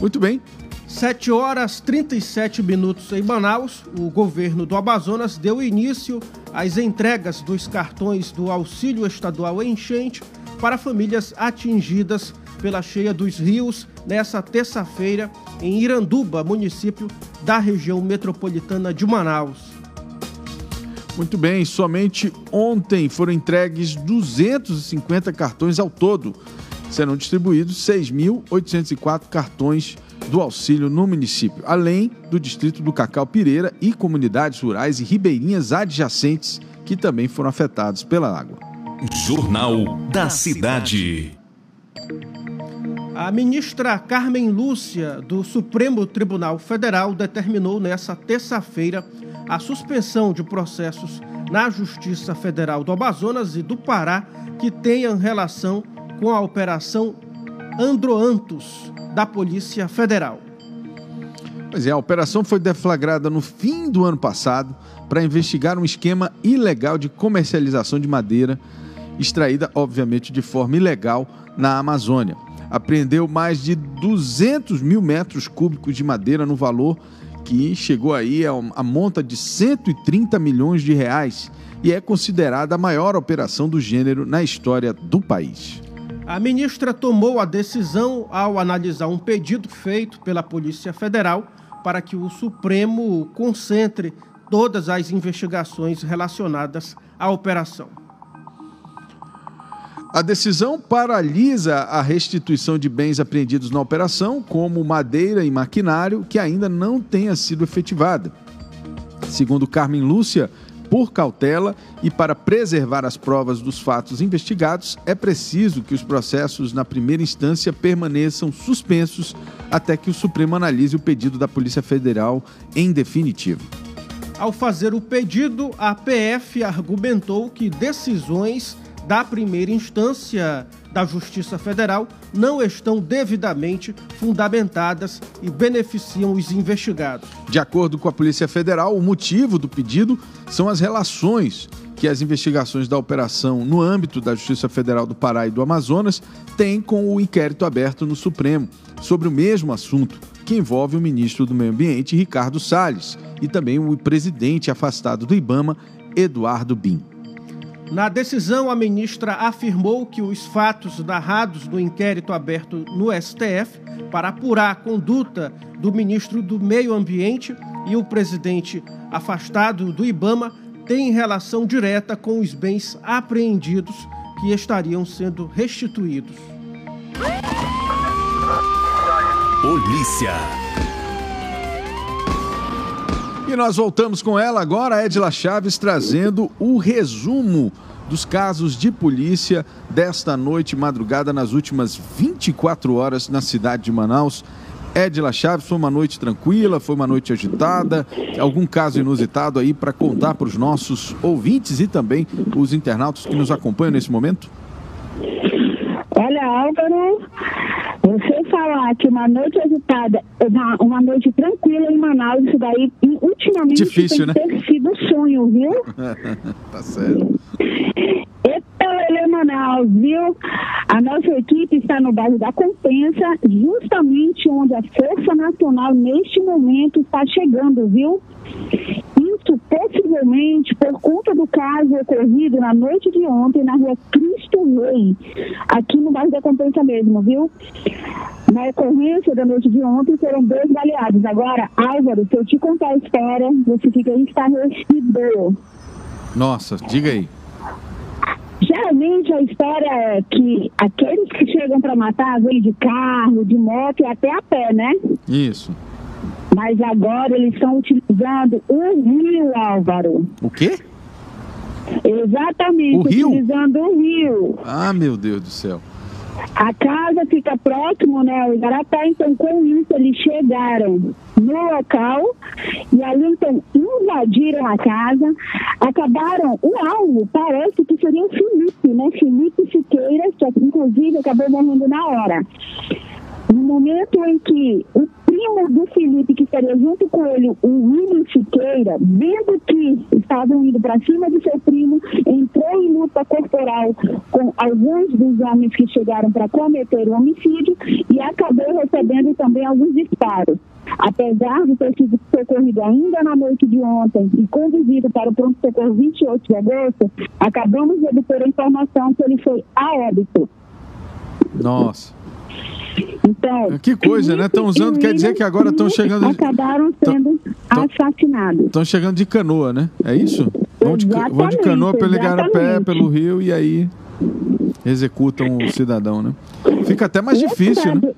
Muito bem. 7 horas 37 minutos em Manaus, o governo do Amazonas deu início às entregas dos cartões do auxílio estadual enchente para famílias atingidas pela cheia dos rios nessa terça-feira em Iranduba, município da região metropolitana de Manaus. Muito bem, somente ontem foram entregues 250 cartões ao todo. Serão distribuídos 6.804 cartões do auxílio no município, além do distrito do Cacau Pireira e comunidades rurais e ribeirinhas adjacentes que também foram afetados pela água. Jornal da Cidade. A ministra Carmen Lúcia, do Supremo Tribunal Federal, determinou nesta terça-feira a suspensão de processos na Justiça Federal do Amazonas e do Pará que tenham relação com a Operação Androantos da Polícia Federal. Pois é, a operação foi deflagrada no fim do ano passado para investigar um esquema ilegal de comercialização de madeira, extraída, obviamente, de forma ilegal na Amazônia. Apreendeu mais de 200 mil metros cúbicos de madeira no valor que chegou aí a, a monta de 130 milhões de reais e é considerada a maior operação do gênero na história do país. A ministra tomou a decisão ao analisar um pedido feito pela Polícia Federal para que o Supremo concentre todas as investigações relacionadas à operação. A decisão paralisa a restituição de bens apreendidos na operação, como madeira e maquinário, que ainda não tenha sido efetivada. Segundo Carmen Lúcia, por cautela e para preservar as provas dos fatos investigados, é preciso que os processos na primeira instância permaneçam suspensos até que o Supremo analise o pedido da Polícia Federal em definitivo. Ao fazer o pedido, a PF argumentou que decisões da primeira instância da Justiça Federal não estão devidamente fundamentadas e beneficiam os investigados. De acordo com a Polícia Federal, o motivo do pedido são as relações que as investigações da operação no âmbito da Justiça Federal do Pará e do Amazonas têm com o inquérito aberto no Supremo sobre o mesmo assunto, que envolve o ministro do Meio Ambiente, Ricardo Salles, e também o presidente afastado do Ibama, Eduardo Bin. Na decisão, a ministra afirmou que os fatos narrados no inquérito aberto no STF para apurar a conduta do ministro do Meio Ambiente e o presidente afastado do Ibama têm relação direta com os bens apreendidos que estariam sendo restituídos. Polícia. E nós voltamos com ela agora, Edila Chaves, trazendo o resumo dos casos de polícia desta noite, madrugada, nas últimas 24 horas na cidade de Manaus. Edila Chaves, foi uma noite tranquila, foi uma noite agitada, algum caso inusitado aí para contar para os nossos ouvintes e também os internautas que nos acompanham nesse momento? Olha, Álvaro, você falar que uma noite agitada, uma, uma noite tranquila em Manaus, isso daí ultimamente Difícil, tem né? sido sonho, viu? tá certo. Eita, Lele Manaus, viu? A nossa equipe está no bairro da Compensa, justamente onde a Força Nacional, neste momento, está chegando, viu? Possivelmente por conta do caso ocorrido na noite de ontem na rua Cristo Rei, aqui no bairro da Compensa mesmo, viu? Na ocorrência da noite de ontem foram dois baleados. Agora, Álvaro, se eu te contar a história, você fica estarrecido. Nossa, diga aí. Geralmente a história é que aqueles que chegam para matar vêm de carro, de moto e até a pé, né? Isso. Mas agora eles estão utilizando o rio, Álvaro. O quê? Exatamente, O rio? utilizando o rio. Ah, meu Deus do céu. A casa fica próximo, né, ao Igarapé, então com isso eles chegaram no local e ali então invadiram a casa, acabaram, o alvo parece que seria o Felipe, né, Felipe Siqueira, que inclusive acabou morrendo na hora. No momento em que o primo do Felipe, que estaria junto com ele, o William Siqueira, vendo que estavam indo para cima de seu primo, entrou em luta corporal com alguns dos homens que chegaram para cometer o homicídio e acabou recebendo também alguns disparos. Apesar de ter sido socorrido ainda na noite de ontem e conduzido para o pronto-socorro 28 de agosto, acabamos de obter a informação que ele foi a óbito. Nossa. Então, que coisa, né? Estão usando, quer dizer que agora estão chegando. Acabaram sendo tão, assassinados. Estão chegando de canoa, né? É isso? Vão de, vão de canoa pelo Igarapé, pelo rio e aí executam o cidadão, né? Fica até mais difícil, né?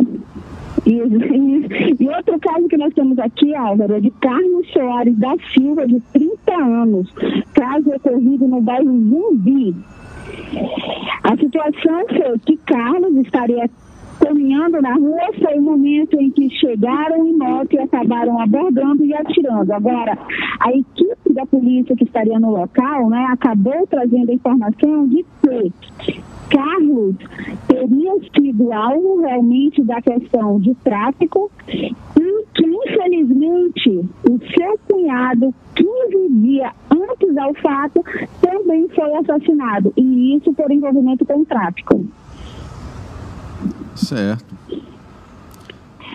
E, e, e, outro caso que nós temos aqui, Álvaro, é de Carlos Soares da Silva, de 30 anos. Caso ocorrido no bairro Zumbi. A situação foi que Carlos estaria caminhando na rua, foi o momento em que chegaram em moto e acabaram abordando e atirando. Agora, a equipe da polícia que estaria no local, né, acabou trazendo a informação de que Carlos teria sido alvo realmente da questão de tráfico e que, infelizmente, o seu cunhado, 15 dias antes ao fato, também foi assassinado. E isso por envolvimento com tráfico. Certo.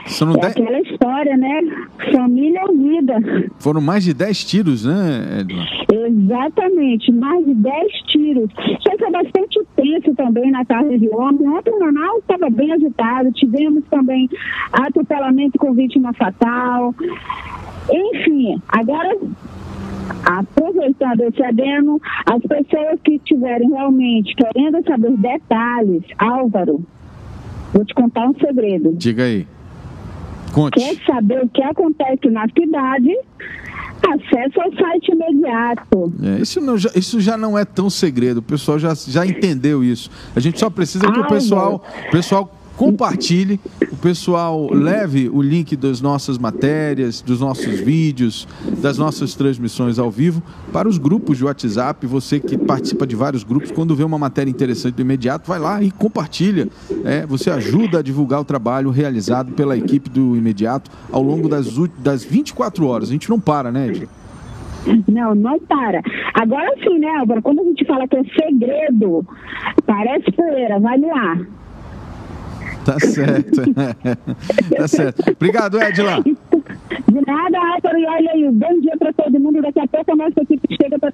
São é dez... aquela história, né? Família unida. Foram mais de 10 tiros, né, Edna? Exatamente, mais de 10 tiros. Foi bastante tenso também na tarde de ontem. Ontem o Manaus estava bem agitado. Tivemos também atropelamento com vítima fatal. Enfim, agora aproveitando esse adeno, as pessoas que estiverem realmente querendo saber detalhes, Álvaro, Vou te contar um segredo. Diga aí. Conte. Quer saber o que acontece na cidade? Acesso ao site imediato. É, isso, não, isso já não é tão segredo, o pessoal já, já entendeu isso. A gente só precisa que o pessoal, o pessoal compartilhe, o pessoal leve o link das nossas matérias, dos nossos vídeos, das nossas transmissões ao vivo para os grupos de WhatsApp. Você que participa de vários grupos, quando vê uma matéria interessante do imediato, vai lá e compartilha. É, você ajuda a divulgar o trabalho realizado pela equipe do imediato ao longo das, das 24 horas. A gente não para, né, Ed? Não, não para. Agora sim, né, Álvaro? Quando a gente fala que é segredo, parece poeira, vai ar. Tá certo. tá certo. Obrigado, Edila. De nada, Álvaro. E olha aí, bom dia para todo mundo. Daqui a pouco a nossa equipe chega para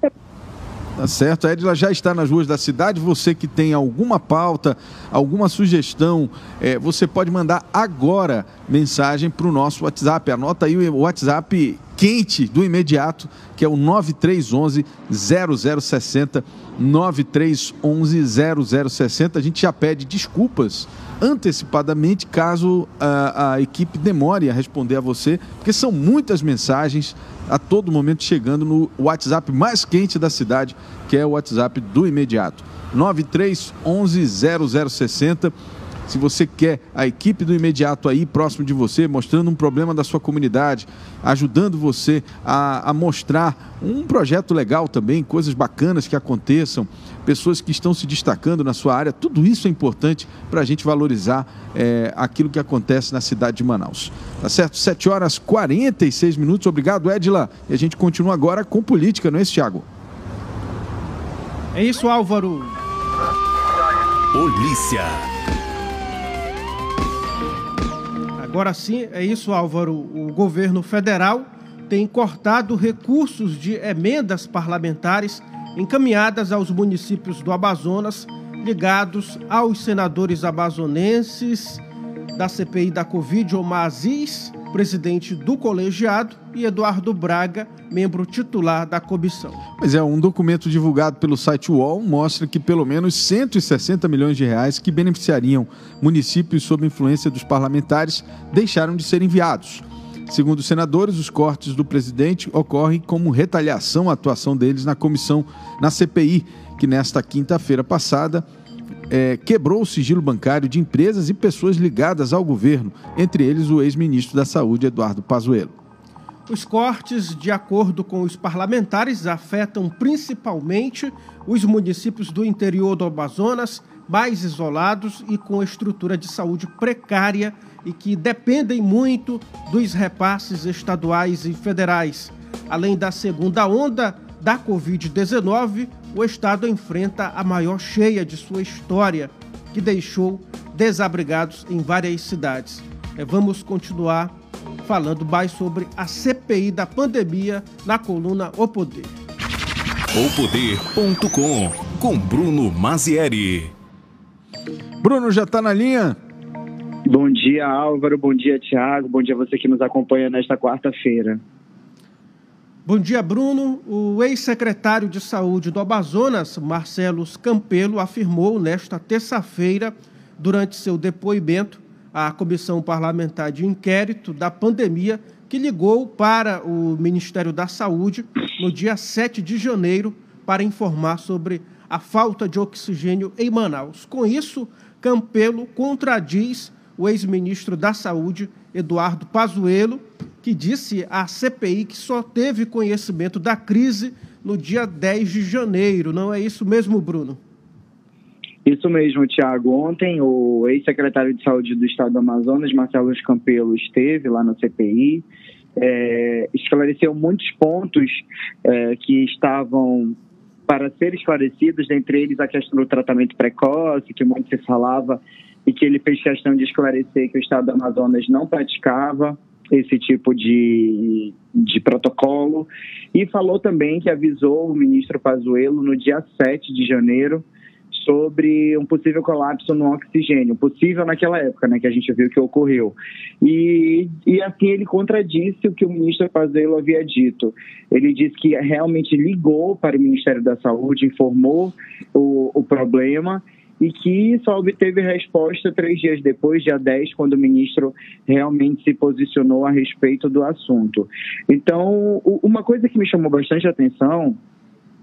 Tá certo, a Edila já está nas ruas da cidade. Você que tem alguma pauta, alguma sugestão, é, você pode mandar agora mensagem para o nosso WhatsApp. Anota aí o WhatsApp quente do imediato, que é o 9311 0060. 9311 0060. A gente já pede desculpas antecipadamente caso a, a, equipe demore a responder a você, porque são muitas mensagens a todo momento chegando no WhatsApp mais quente da cidade, que é o WhatsApp do imediato. 9311 0060 se você quer a equipe do imediato aí próximo de você, mostrando um problema da sua comunidade, ajudando você a, a mostrar um projeto legal também, coisas bacanas que aconteçam, pessoas que estão se destacando na sua área, tudo isso é importante para a gente valorizar é, aquilo que acontece na cidade de Manaus. Tá certo? 7 horas 46 minutos. Obrigado, Edila. E a gente continua agora com política, não é isso, Thiago? É isso, Álvaro. Polícia. Agora sim, é isso, Álvaro. O governo federal tem cortado recursos de emendas parlamentares encaminhadas aos municípios do Amazonas ligados aos senadores amazonenses da CPI da Covid, Omar Aziz, presidente do colegiado, e Eduardo Braga, membro titular da comissão. Mas é um documento divulgado pelo site UOL mostra que pelo menos 160 milhões de reais que beneficiariam municípios sob influência dos parlamentares deixaram de ser enviados. Segundo os senadores, os cortes do presidente ocorrem como retaliação à atuação deles na comissão, na CPI, que nesta quinta-feira passada é, quebrou o sigilo bancário de empresas e pessoas ligadas ao governo, entre eles o ex-ministro da Saúde, Eduardo Pazuello. Os cortes, de acordo com os parlamentares, afetam principalmente os municípios do interior do Amazonas, mais isolados e com estrutura de saúde precária e que dependem muito dos repasses estaduais e federais. Além da segunda onda da Covid-19, o estado enfrenta a maior cheia de sua história, que deixou desabrigados em várias cidades. É, vamos continuar falando mais sobre a CPI da pandemia na coluna O Poder. Opoder.com com Bruno Mazieri. Bruno já está na linha? Bom dia, Álvaro. Bom dia, Tiago. Bom dia a você que nos acompanha nesta quarta-feira. Bom dia, Bruno. O ex-secretário de Saúde do Amazonas, Marcelo Campelo, afirmou nesta terça-feira, durante seu depoimento à Comissão Parlamentar de Inquérito da Pandemia, que ligou para o Ministério da Saúde no dia 7 de janeiro para informar sobre a falta de oxigênio em Manaus. Com isso, Campelo contradiz o ex-ministro da Saúde, Eduardo Pazuello, que disse à CPI que só teve conhecimento da crise no dia 10 de janeiro. Não é isso mesmo, Bruno? Isso mesmo, Tiago. Ontem, o ex-secretário de Saúde do Estado do Amazonas, Marcelo Campelo, esteve lá na CPI, é, esclareceu muitos pontos é, que estavam para ser esclarecidos, dentre eles a questão do tratamento precoce, que muito se falava, e que ele fez questão de esclarecer que o Estado do Amazonas não praticava esse tipo de, de protocolo, e falou também que avisou o ministro Pazuello no dia 7 de janeiro sobre um possível colapso no oxigênio, possível naquela época, né, que a gente viu que ocorreu. E, e assim ele contradisse o que o ministro Pazuello havia dito. Ele disse que realmente ligou para o Ministério da Saúde, informou o, o problema e que só obteve resposta três dias depois, dia 10, quando o ministro realmente se posicionou a respeito do assunto. Então, uma coisa que me chamou bastante atenção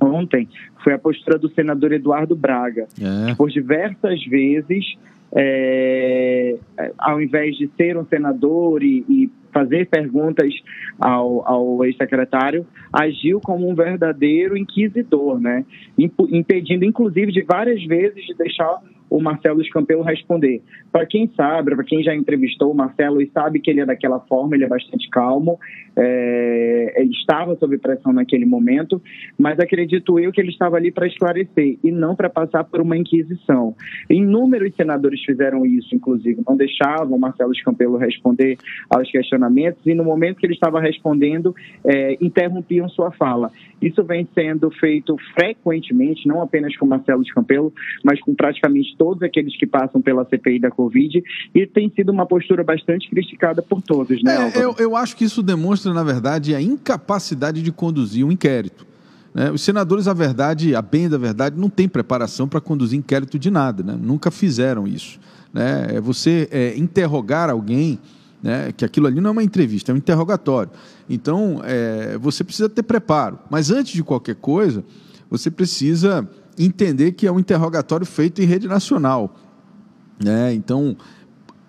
ontem foi a postura do senador Eduardo Braga, é. que por diversas vezes, é, ao invés de ser um senador e, e fazer perguntas ao, ao ex-secretário, agiu como um verdadeiro inquisidor, né? impedindo, inclusive, de várias vezes de deixar o Marcelo Escampelo responder. Para quem sabe, para quem já entrevistou o Marcelo e sabe que ele é daquela forma, ele é bastante calmo, é, ele estava sob pressão naquele momento, mas acredito eu que ele estava ali para esclarecer e não para passar por uma inquisição. Inúmeros senadores fizeram isso, inclusive, não deixavam o Marcelo Escampelo responder aos questionamentos e no momento que ele estava respondendo, é, interrompiam sua fala. Isso vem sendo feito frequentemente, não apenas com Marcelo Escampelo, mas com praticamente todos aqueles que passam pela CPI da Covid, e tem sido uma postura bastante criticada por todos, né? É, eu, eu acho que isso demonstra, na verdade, a incapacidade de conduzir um inquérito. Né? Os senadores, a verdade, a bem da verdade, não têm preparação para conduzir inquérito de nada, né? nunca fizeram isso. Né? É você é, interrogar alguém, né? que aquilo ali não é uma entrevista, é um interrogatório. Então, é, você precisa ter preparo. Mas antes de qualquer coisa, você precisa entender que é um interrogatório feito em rede nacional. Né? Então,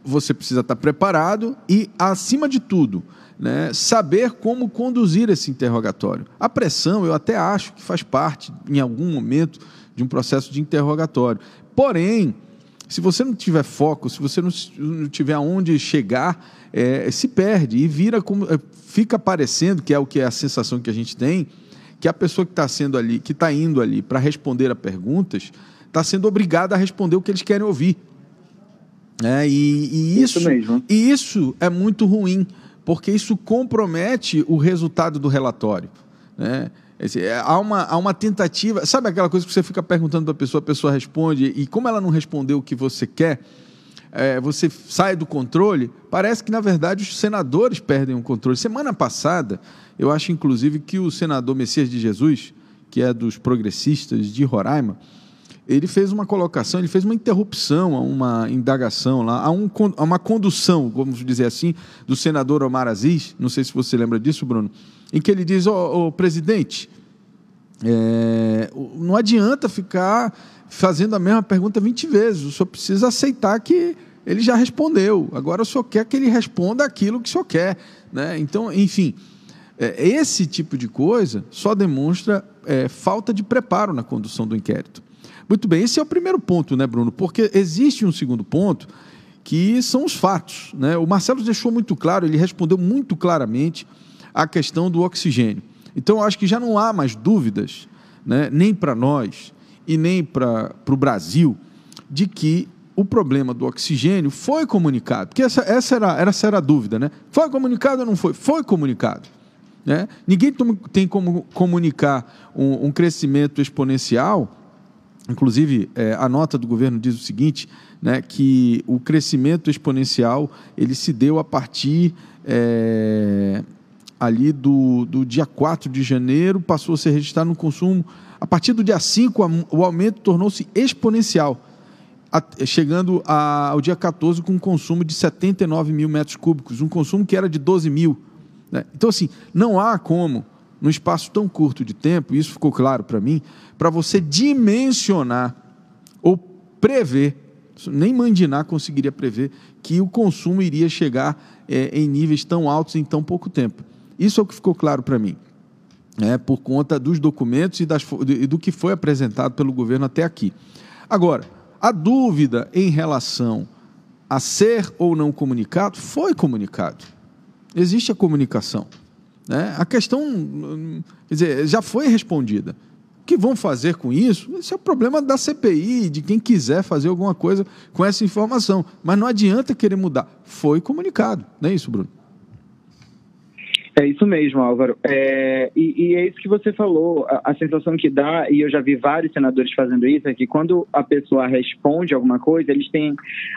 você precisa estar preparado e, acima de tudo, né, saber como conduzir esse interrogatório. A pressão, eu até acho que faz parte, em algum momento, de um processo de interrogatório. Porém, se você não tiver foco, se você não, tiver aonde chegar, é, se perde e vira como é, fica parecendo que é o que é a sensação que a gente tem, que a pessoa que está sendo ali, que está indo ali para responder a perguntas, está sendo obrigada a responder o que eles querem ouvir. É, e, e isso, isso mesmo. E isso é muito ruim, porque isso compromete o resultado do relatório. Né? Esse, é, há, uma, há uma tentativa. Sabe aquela coisa que você fica perguntando para a pessoa, a pessoa responde, e como ela não respondeu o que você quer, é, você sai do controle, parece que, na verdade, os senadores perdem o controle. Semana passada, eu acho, inclusive, que o senador Messias de Jesus, que é dos progressistas de Roraima, ele fez uma colocação, ele fez uma interrupção a uma indagação lá, a, um, a uma condução, vamos dizer assim, do senador Omar Aziz, não sei se você lembra disso, Bruno, em que ele diz, ô, oh, presidente, é, não adianta ficar fazendo a mesma pergunta 20 vezes, o senhor precisa aceitar que ele já respondeu, agora o senhor quer que ele responda aquilo que o senhor quer. Né? Então, enfim, é, esse tipo de coisa só demonstra é, falta de preparo na condução do inquérito. Muito bem, esse é o primeiro ponto, né, Bruno? Porque existe um segundo ponto que são os fatos. Né? O Marcelo deixou muito claro, ele respondeu muito claramente a questão do oxigênio. Então, acho que já não há mais dúvidas, né, nem para nós e nem para o Brasil, de que o problema do oxigênio foi comunicado. Porque essa, essa, era, essa era a dúvida, né? Foi comunicado ou não foi? Foi comunicado. Né? Ninguém tem como comunicar um, um crescimento exponencial. Inclusive, é, a nota do governo diz o seguinte: né, que o crescimento exponencial ele se deu a partir é, ali do, do dia 4 de janeiro, passou a ser registrado no consumo. A partir do dia 5, o aumento tornou-se exponencial, chegando ao dia 14 com um consumo de 79 mil metros cúbicos, um consumo que era de 12 mil. Né? Então, assim, não há como, num espaço tão curto de tempo, isso ficou claro para mim, para você dimensionar ou prever nem Mandiná conseguiria prever que o consumo iria chegar é, em níveis tão altos em tão pouco tempo. Isso é o que ficou claro para mim, é, por conta dos documentos e, das, e do que foi apresentado pelo governo até aqui. Agora, a dúvida em relação a ser ou não comunicado foi comunicado. Existe a comunicação. Né? A questão quer dizer, já foi respondida que vão fazer com isso? Esse é o problema da CPI, de quem quiser fazer alguma coisa com essa informação. Mas não adianta querer mudar. Foi comunicado, não é isso, Bruno? É isso mesmo, Álvaro. É, e, e, é isso que você falou. A, a, sensação que dá, e eu já vi vários senadores fazendo isso, é que quando a pessoa responde alguma coisa, eles têm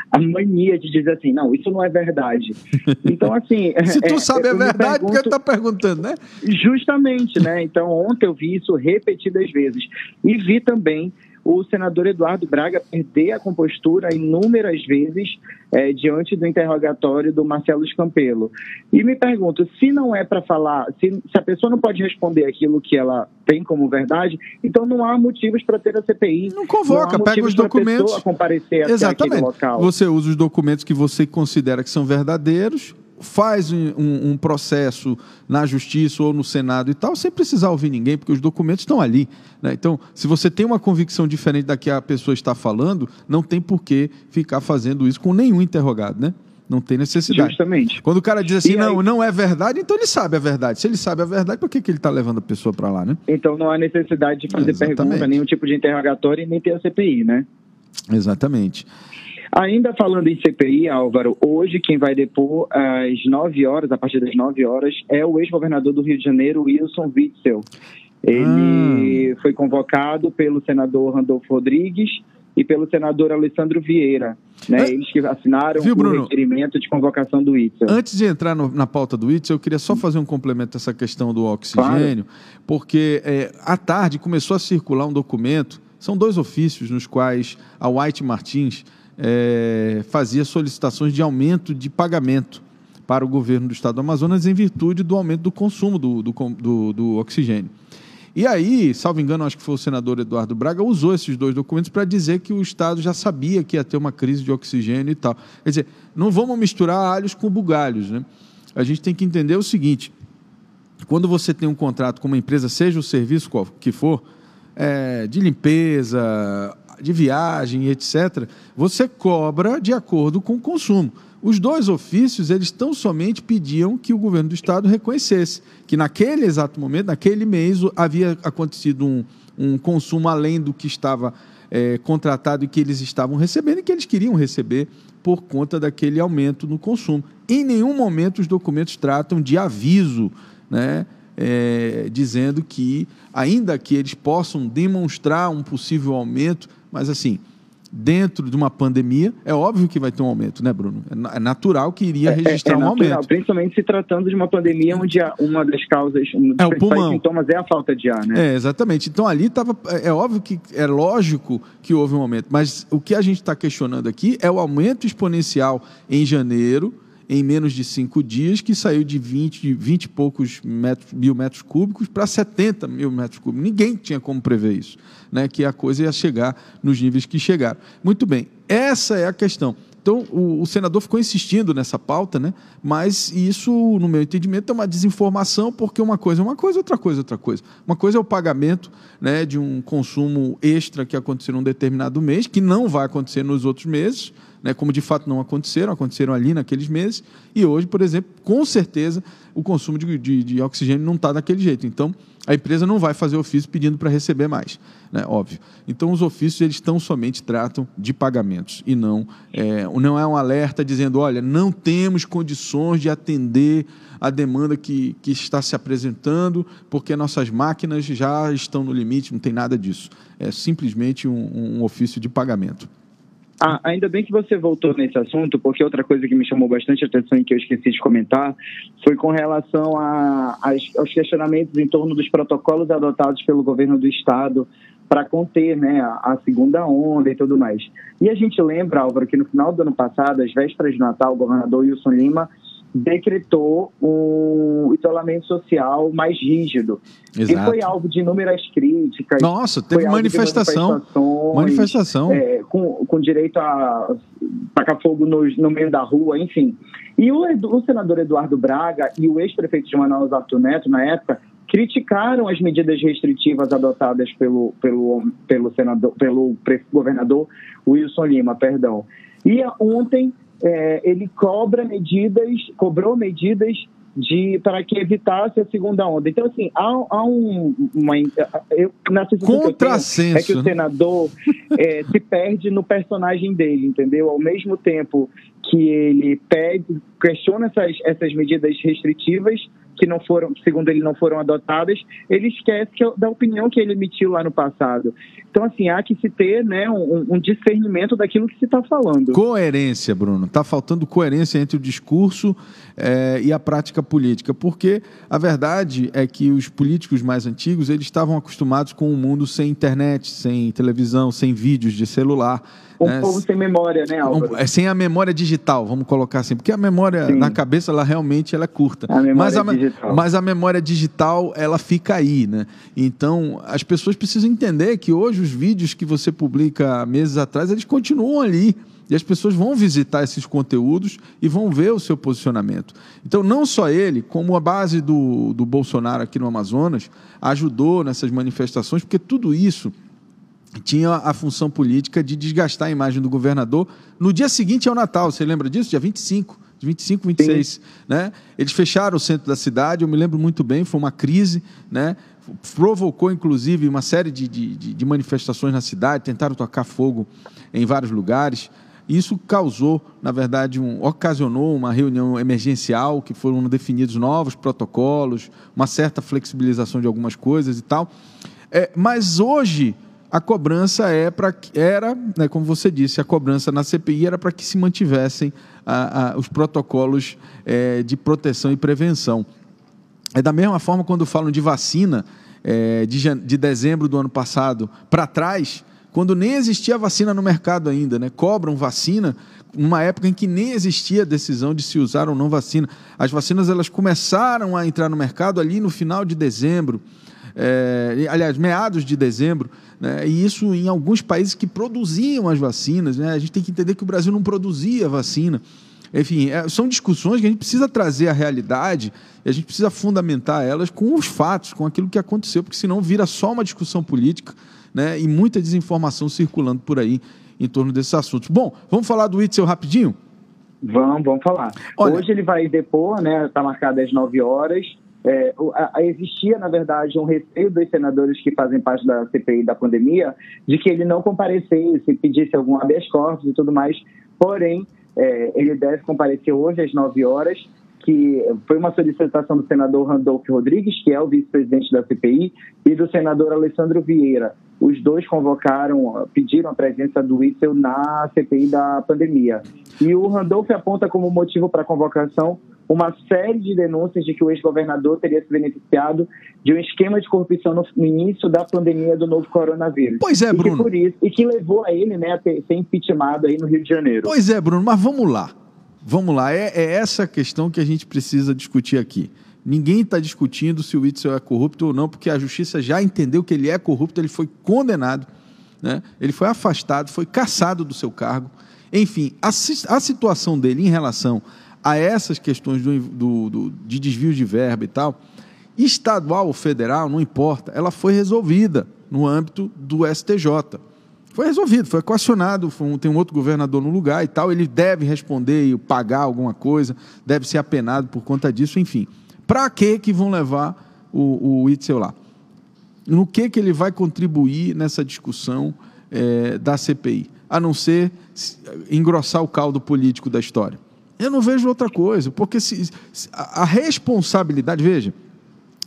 a mania de dizer assim: não, isso não é verdade. Então, assim. Se tu é, sabe a verdade, por que está perguntando, né? Justamente, né? Então, ontem eu vi isso repetidas vezes. E vi também o senador Eduardo Braga perder a compostura inúmeras vezes é, diante do interrogatório do Marcelo Escampelo. E me pergunto, se não é para falar, se, se, a pessoa não pode responder aquilo que ela tem como verdade, então não há motivos para ter a CPI. Não convoca, não pega os documentos. comparecer Exatamente. local. Você usa os documentos que você considera que são verdadeiros, faz um, um, processo na justiça ou no Senado e tal, sem precisar ouvir ninguém, porque os documentos estão ali. Né? Então, se você tem uma convicção diferente da que a pessoa está falando, não tem por que ficar fazendo isso com nenhum interrogado, né? Não tem necessidade. Justamente. Quando o cara diz assim, não, não é verdade, então ele sabe a verdade. Se ele sabe a verdade, por que, que ele está levando a pessoa para lá, né? Então não há necessidade de fazer é, pergunta, nenhum tipo de interrogatório e nem ter a CPI, né? Exatamente. Ainda falando em CPI, Álvaro, hoje quem vai depor às 9 horas, a partir das 9 horas, é o ex-governador do Rio de Janeiro, Wilson Witzel. Ele ah. foi convocado pelo senador Randolfo Rodrigues e pelo senador Alessandro Vieira, né? É. Eles que assinaram Viu, o requerimento de convocação do Witzel. Antes de entrar no, na pauta do Witzel, eu queria só fazer um complemento a essa questão do oxigênio, claro. porque é, à tarde começou a circular um documento, são dois ofícios nos quais a White Martins é, fazia solicitações de aumento de pagamento para o governo do estado do Amazonas em virtude do aumento do consumo do, do, do, do oxigênio. E aí, salvo engano, acho que foi o senador Eduardo Braga, usou esses dois documentos para dizer que o Estado já sabia que ia ter uma crise de oxigênio e tal. Quer dizer, não vamos misturar alhos com bugalhos. Né? A gente tem que entender o seguinte: quando você tem um contrato com uma empresa, seja o serviço que for, é, de limpeza, de viagem, etc., você cobra de acordo com o consumo. Os dois ofícios, eles tão somente pediam que o governo do estado reconhecesse que naquele exato momento, naquele mês, havia acontecido um, um consumo além do que estava é, contratado e que eles estavam recebendo e que eles queriam receber por conta daquele aumento no consumo. Em nenhum momento os documentos tratam de aviso, né? É, dizendo que, ainda que eles possam demonstrar um possível aumento, mas assim, dentro de uma pandemia, é óbvio que vai ter um aumento, né, Bruno? É, é natural que iria registrar é, é, é natural, um aumento. Principalmente se tratando de uma pandemia onde uma das causas, um dos é, principais sintomas é a falta de ar, né? É, exatamente. Então ali estava. É, é óbvio que é lógico que houve um aumento, mas o que a gente está questionando aqui é o aumento exponencial em janeiro em menos de cinco dias, que saiu de 20, 20 e poucos metros, mil metros cúbicos para 70 mil metros cúbicos. Ninguém tinha como prever isso, né? que a coisa ia chegar nos níveis que chegaram. Muito bem, essa é a questão. Então, o, o, senador ficou insistindo nessa pauta, né? mas isso, no meu entendimento, é uma desinformação, porque uma coisa é uma coisa, outra coisa é outra coisa. Uma coisa é o pagamento né, de um consumo extra que aconteceu num determinado mês, que não vai acontecer nos outros meses, né, como de fato não aconteceram, aconteceram ali naqueles meses, e hoje, por exemplo, com certeza, o consumo de, de, de oxigênio não está daquele jeito. Então, a empresa não vai fazer ofício pedindo para receber mais, né? óbvio. Então, os ofícios eles tão somente tratam de pagamentos e não é, não é um alerta dizendo, olha, não temos condições de atender a demanda que, que está se apresentando, porque nossas máquinas já estão no limite, não tem nada disso. É simplesmente um, um ofício de pagamento. Ah, ainda bem que você voltou nesse assunto, porque outra coisa que me chamou bastante atenção e que eu esqueci de comentar foi com relação a, aos questionamentos em torno dos protocolos adotados pelo governo do estado para conter né, a, segunda onda e tudo mais. E a gente lembra, Álvaro, que no final do ano passado, às vésperas de Natal, o governador Wilson Lima decretou um isolamento social mais rígido. Exato. E foi alvo de inúmeras críticas. Nossa, teve manifestação. Manifestação. É, com, com direito a tacar fogo no, no meio da rua, enfim. E o, o senador Eduardo Braga e o ex-prefeito de Manaus, Arthur Neto, na época, criticaram as medidas restritivas adotadas pelo, pelo, pelo, senador, pelo governador Wilson Lima, perdão. E ontem é, ele cobra medidas, cobrou medidas de para que evitasse a segunda onda. Então, assim, há, há um, uma. Eu, na Contrassenso. Que é que o né? senador é, se perde no personagem dele, entendeu? Ao mesmo tempo que ele pede, questiona essas, essas medidas restritivas, que não foram, segundo ele, não foram adotadas, ele esquece que, da opinião que ele emitiu lá no passado. Então, assim, há que se ter né, um, um discernimento daquilo que se está falando. Coerência, Bruno. Está faltando coerência entre o discurso é, e a prática política, porque a verdade é que os políticos mais antigos eles estavam acostumados com um mundo sem internet, sem televisão, sem vídeos de celular. Um né? povo sem memória, né, Álvaro? É, sem a memória digital, vamos colocar assim, porque a memória Sim. na cabeça ela realmente ela é curta. A mas, a, digital. mas a memória digital ela fica aí, né? Então as pessoas precisam entender que hoje os vídeos que você publica meses atrás eles continuam ali. E as pessoas vão visitar esses conteúdos e vão ver o seu posicionamento. Então, não só ele, como a base do, do Bolsonaro aqui no Amazonas, ajudou nessas manifestações, porque tudo isso tinha a função política de desgastar a imagem do governador. No dia seguinte ao Natal, você lembra disso? Dia 25, de 25, 26. Né? Eles fecharam o centro da cidade, eu me lembro muito bem, foi uma crise, né? provocou inclusive uma série de, de, de manifestações na cidade, tentaram tocar fogo em vários lugares. Isso causou, na verdade, um, ocasionou uma reunião emergencial que foram definidos novos protocolos, uma certa flexibilização de algumas coisas e tal. É, mas hoje a cobrança é para era, né, como você disse, a cobrança na CPI era para que se mantivessem a, a, os protocolos é, de proteção e prevenção. É da mesma forma quando falam de vacina é, de, de dezembro do ano passado para trás, quando nem existia vacina no mercado ainda, né? Cobram vacina numa época em que nem existia a decisão de se usar ou não vacina. As vacinas elas começaram a entrar no mercado ali no final de dezembro, é, aliás, meados de dezembro. Né? E isso em alguns países que produziam as vacinas. Né? A gente tem que entender que o Brasil não produzia vacina. Enfim, é, são discussões que a gente precisa trazer à realidade e a gente precisa fundamentar elas com os fatos, com aquilo que aconteceu, porque senão vira só uma discussão política né? e muita desinformação circulando por aí em torno desses assuntos. Bom, vamos falar do Itzel rapidinho? Vamos, vamos falar. Olha, Hoje ele vai depor, né? Está marcado às 9 horas. É, a, a existia, na verdade, um receio dos senadores que fazem parte da CPI da pandemia de que ele não comparecesse, pedisse algum habeas corpus e tudo mais. Porém, é, ele deve comparecer hoje às 9 horas, que foi uma solicitação do senador Randolfo Rodrigues, que é o vice-presidente da CPI, e do senador Alessandro Vieira. Os dois convocaram, pediram a presença do Witzel na CPI da pandemia. E o Randolfo aponta como motivo para a convocação uma série de denúncias de que o ex-governador teria se beneficiado de um esquema de corrupção no, início da pandemia do novo coronavírus. Pois é, Bruno. E que, por isso, e que levou a ele né, a ter, ser impeachmentado aí no Rio de Janeiro. Pois é, Bruno, mas vamos lá. Vamos lá, é, é essa questão que a gente precisa discutir aqui. Ninguém está discutindo se o Witzel é corrupto ou não, porque a justiça já entendeu que ele é corrupto, ele foi condenado, né? ele foi afastado, foi cassado do seu cargo Enfim, a, a situação dele em relação a essas questões do, do, do, de desvio de verba e tal, estadual ou federal, não importa, ela foi resolvida no âmbito do STJ. Foi resolvido, foi equacionado, foi um, tem um outro governador no lugar e tal, ele deve responder e pagar alguma coisa, deve ser apenado por conta disso, enfim. Para que que vão levar o, o Itzel lá? No que que ele vai contribuir nessa discussão é, da CPI? A não ser engrossar o caldo político da história. Eu não vejo outra coisa, porque se, se a, a responsabilidade, veja,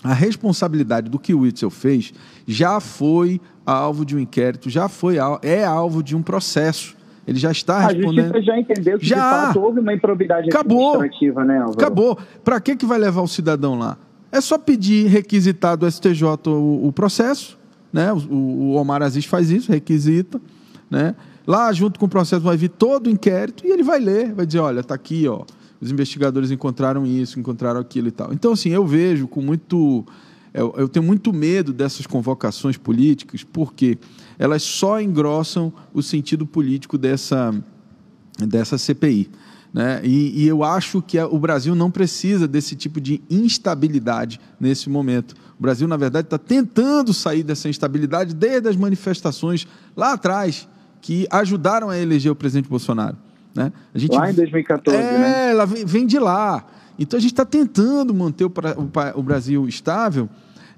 a responsabilidade do que o Witzel fez já foi alvo de um inquérito, já foi é alvo de um processo. Ele já está respondendo. A justiça já entendeu que já. de fato houve uma improbidade Acabou. administrativa, né, Álvaro? Acabou. Para que, que vai levar o cidadão lá? É só pedir requisitar do STJ o, o processo, né? O, o, Omar Aziz faz isso, requisita, né? Lá junto com o processo vai vir todo o inquérito e ele vai ler, vai dizer, olha, está aqui, ó, os investigadores encontraram isso, encontraram aquilo e tal. Então, assim, eu vejo com muito. Eu, eu tenho muito medo dessas convocações políticas, porque elas só engrossam o sentido político dessa, dessa CPI. Né? E, e, eu acho que o Brasil não precisa desse tipo de instabilidade nesse momento. O Brasil, na verdade, está tentando sair dessa instabilidade desde as manifestações lá atrás, que ajudaram a eleger o presidente Bolsonaro. Né? A gente, lá em 2014, é, né? ela vem de lá. Então a gente está tentando manter o, o, o, Brasil estável,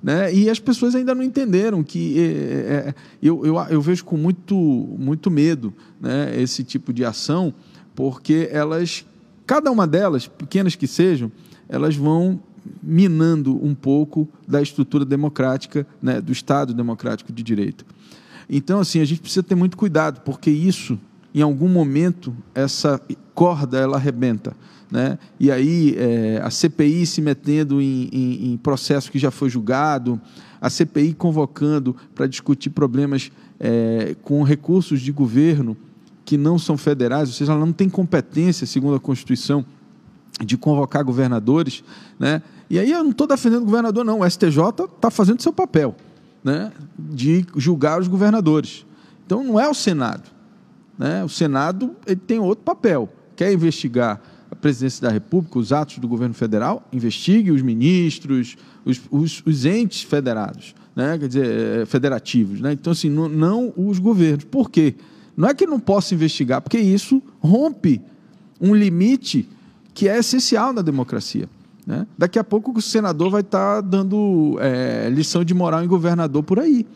né? E as pessoas ainda não entenderam que é, é, é, eu, eu, eu, vejo com muito, muito medo né, esse tipo de ação, porque elas, cada uma delas, pequenas que sejam, elas vão minando um pouco da estrutura democrática, né, do Estado democrático de direito. Então, assim, a gente precisa ter muito cuidado, porque isso em algum momento essa corda ela arrebenta. Né? E aí é, a CPI se metendo em, em, em, processo que já foi julgado, a CPI convocando para discutir problemas é, com recursos de governo que não são federais, ou seja, ela não tem competência, segundo a Constituição, de convocar governadores. Né? E aí eu não estou defendendo o governador, não. O STJ está fazendo seu papel né? de julgar os governadores. Então não é o Senado. Né? O Senado ele tem outro papel. Quer investigar presidência da República, os atos do governo federal? Investigue os ministros, os, os, os entes federados, né? quer dizer, eh, federativos. Né? Então, assim, não, não os governos. Por quê? Não é que não possa investigar, porque isso rompe um limite que é essencial na democracia. Né? Daqui a pouco o senador vai estar tá dando é, lição de moral em governador por aí,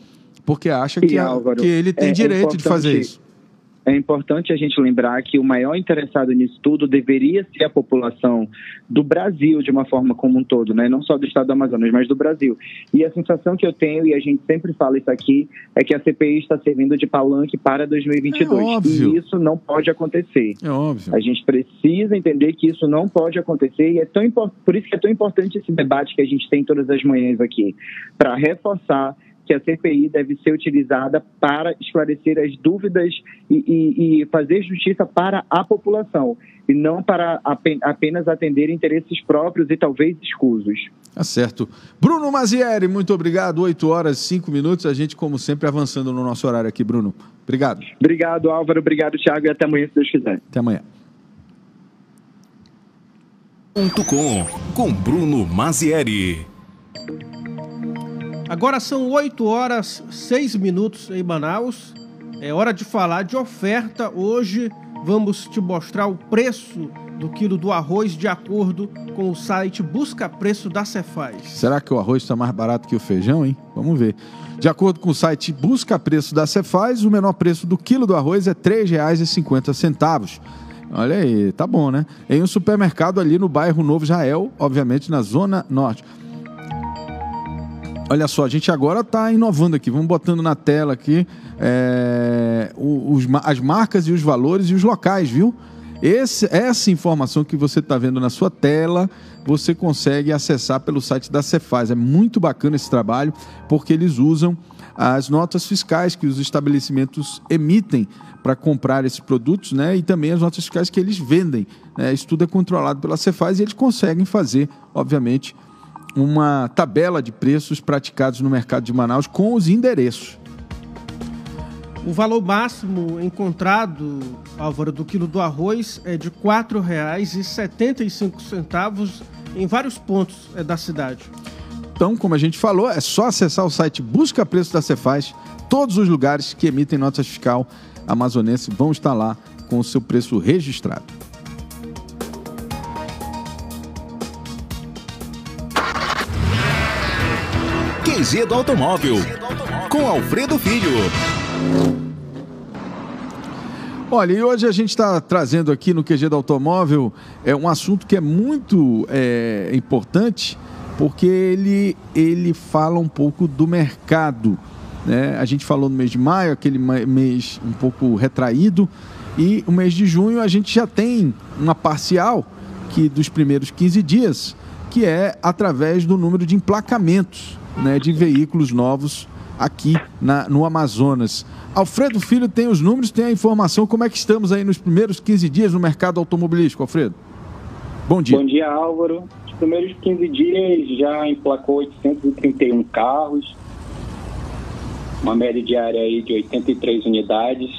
porque acha que, Álvaro, que ele tem é, direito é de fazer isso é importante a gente lembrar que o maior interessado nisso tudo deveria ser a população do Brasil, de uma forma como um todo, né? não só do estado do Amazonas, mas do Brasil. E a sensação que eu tenho, e a gente sempre fala isso aqui, é que a CPI está servindo de palanque para 2022. É e isso não pode acontecer. É óbvio. A gente precisa entender que isso não pode acontecer, e é tão por isso que é tão importante esse debate que a gente tem todas as manhãs aqui, para reforçar que a CPI deve ser utilizada para esclarecer as dúvidas e, e, e fazer justiça para a população e não para apenas atender interesses próprios e talvez escusos. Tá certo. Bruno Mazieri, muito obrigado. 8 horas, 5 minutos. A gente, como sempre, avançando no nosso horário aqui, Bruno. Obrigado. Obrigado, Álvaro. Obrigado, Thiago. E até amanhã, se Deus quiser. Até amanhã. Com, com Bruno Mazieri. Agora são 8 horas 6 minutos em Manaus. É hora de falar de oferta. Hoje vamos te mostrar o preço do quilo do arroz de acordo com o site Busca Preço da Cefaz. Será que o arroz está mais barato que o feijão, hein? Vamos ver. De acordo com o site Busca Preço da Cefaz, o menor preço do quilo do arroz é R$ 3,50. Olha aí, tá bom, né? Em um supermercado ali no bairro Novo Israel, obviamente na Zona Norte. Olha só, a gente agora está inovando aqui, vamos botando na tela aqui é, os, as marcas e os valores e os locais, viu? Esse, essa informação que você está vendo na sua tela, você consegue acessar pelo site da Cefaz. É muito bacana esse trabalho, porque eles usam as notas fiscais que os estabelecimentos emitem para comprar esses produtos, né? E também as notas fiscais que eles vendem. Né? Isso tudo é controlado pela Cefaz e eles conseguem fazer, obviamente, uma tabela de preços praticados no mercado de Manaus com os endereços. O valor máximo encontrado, Álvaro, do quilo do arroz é de R$ 4,75 em vários pontos é, da cidade. Então, como a gente falou, é só acessar o site Busca Preço da Cefaz. Todos os lugares que emitem notas fiscal amazonense vão estar lá com o seu preço registrado. QG do Automóvel, com Alfredo Filho. Olha, e hoje a gente está trazendo aqui no QG do Automóvel é um assunto que é muito é, importante, porque ele, ele fala um pouco do mercado. Né? A gente falou no mês de maio, aquele mês um pouco retraído, e o mês de junho a gente já tem uma parcial que dos primeiros 15 dias, que é através do número de emplacamentos né, de veículos novos aqui na, no Amazonas. Alfredo Filho tem os números, tem a informação. Como é que estamos aí nos primeiros 15 dias no mercado automobilístico, Alfredo? Bom dia. Bom dia, Álvaro. Nos primeiros 15 dias já emplacou 831 carros, uma média diária aí de 83 unidades.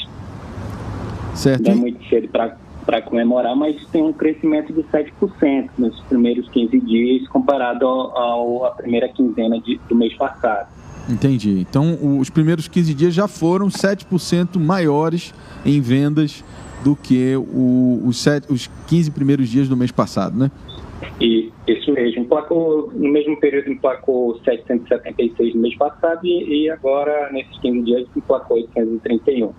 Certo. Não é muito cedo para comemorar, mas tem um crescimento de 7% nos primeiros 15 dias comparado à primeira quinzena de, do mês passado. Entendi. Então, os primeiros 15 dias já foram 7% maiores em vendas do que o, os, 7, os 15 primeiros dias do mês passado, né? E, isso mesmo. Emplacou, no mesmo período emplacou 776 no mês passado e, e agora, nesses 15 dias, emplacou 831.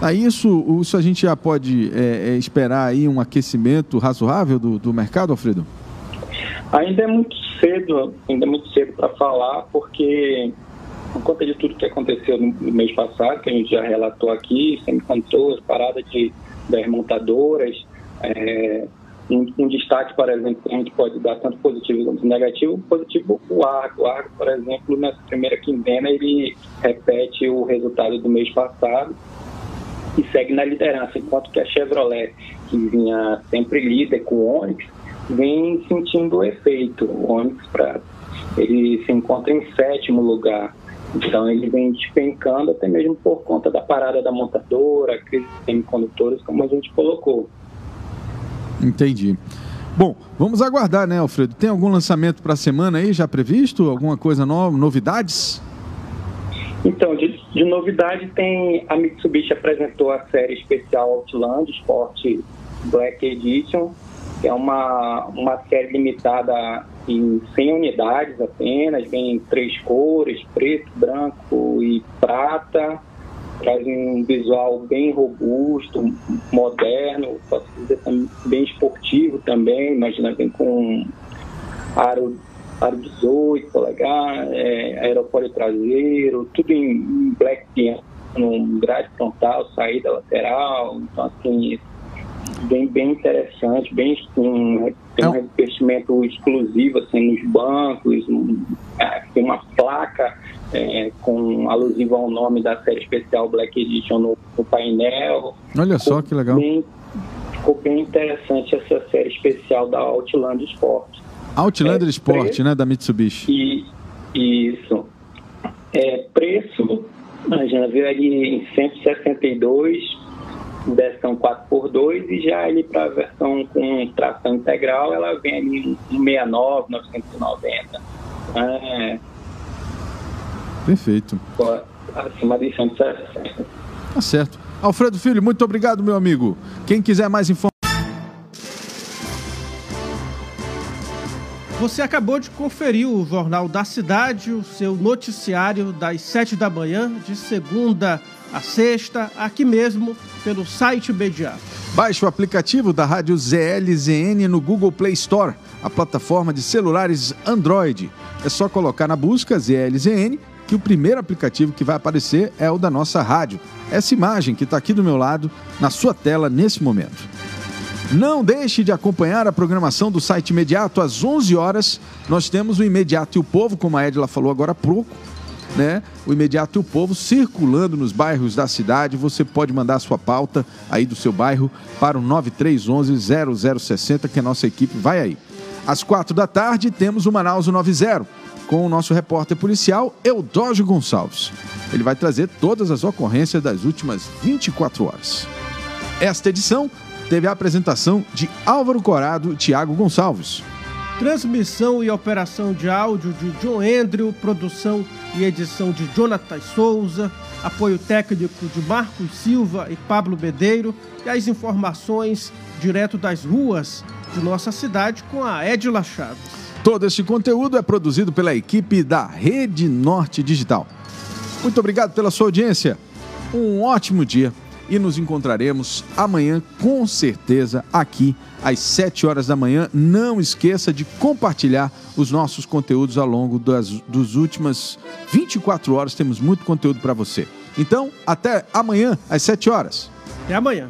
Ah, isso, isso a gente já pode é, é, esperar aí um aquecimento razoável do, do mercado, Alfredo? Ainda é muito cedo, ainda é muito cedo para falar, porque por conta de tudo que aconteceu no mês passado, que a gente já relatou aqui, semicondutores, parada de, das montadoras, é, um, um, destaque, por exemplo, que a gente pode dar tanto positivo quanto negativo, positivo o Argo. O Argo, por exemplo, nessa primeira quinzena, ele repete o resultado do mês passado e segue na liderança, enquanto que a Chevrolet, que vinha sempre líder com o Onix, vem sentindo o efeito. O Onix pra, ele se encontra em sétimo lugar. Então ele vem despencando até mesmo por conta da parada da montadora, crise de semicondutores, como a gente colocou. Entendi. Bom, vamos aguardar, né, Alfredo? Tem algum lançamento para a semana aí já previsto? Alguma coisa nova, novidades? Então, de, de, novidade tem a Mitsubishi apresentou a série especial Outland Sport Black Edition, que é uma, uma série limitada em 100 unidades apenas, vem em três cores, preto, branco e prata, traz um visual bem robusto, moderno, posso dizer bem esportivo também, imagina vem com aro, aro 18 polegar, é, aerofólio traseiro, tudo em black piano, grade frontal, saída lateral, então assim, bem, bem interessante, bem um, tem um é revestimento exclusivo assim, nos bancos, um, é, tem uma placa é, com alusivo ao nome da série especial Black Edition no, no painel. Olha só que legal. Bem, ficou bem interessante essa série especial da Outlander Sport. Outlander é, Sport, preço, né, da Mitsubishi. E, isso. É, preço, a gente veio ali em 162 versão 4x2 e já ali para a versão com tração integral ela vem ali em 69, 990. É... Perfeito. Acima de 160. Tá certo. Alfredo Filho, muito obrigado, meu amigo. Quem quiser mais informações. Você acabou de conferir o Jornal da Cidade, o seu noticiário das 7 da manhã, de segunda a sexta, aqui mesmo, pelo site imediato. Baixe o aplicativo da Rádio ZLZN no Google Play Store, a plataforma de celulares Android. É só colocar na busca ZLZN que o primeiro aplicativo que vai aparecer é o da nossa rádio. Essa imagem que está aqui do meu lado, na sua tela nesse momento. Não deixe de acompanhar a programação do site Imediato às 11 horas. Nós temos o Imediato e o Povo, como a Edila falou agora há pouco né? O imediato e o povo circulando nos bairros da cidade. Você pode mandar sua pauta aí do seu bairro para o 9311 0060 que a nossa equipe vai aí. Às quatro da tarde temos o Manaus 90. com o nosso repórter policial Eudógio Gonçalves. Ele vai trazer todas as ocorrências das últimas 24 horas. Esta edição teve a apresentação de Álvaro Corado e Tiago Gonçalves. Transmissão e operação de áudio de John Andrew, produção e edição de Jonathan Souza, apoio técnico de Marcos Silva e Pablo Bedeiro e as informações direto das ruas de nossa cidade com a Edila Chaves. Todo este conteúdo é produzido pela equipe da Rede Norte Digital. Muito obrigado pela sua audiência. Um ótimo dia e nos encontraremos amanhã com certeza aqui às 7 horas da manhã. Não esqueça de compartilhar os nossos conteúdos ao longo das dos últimas 24 horas. Temos muito conteúdo para você. Então, até amanhã às 7 horas. Até amanhã.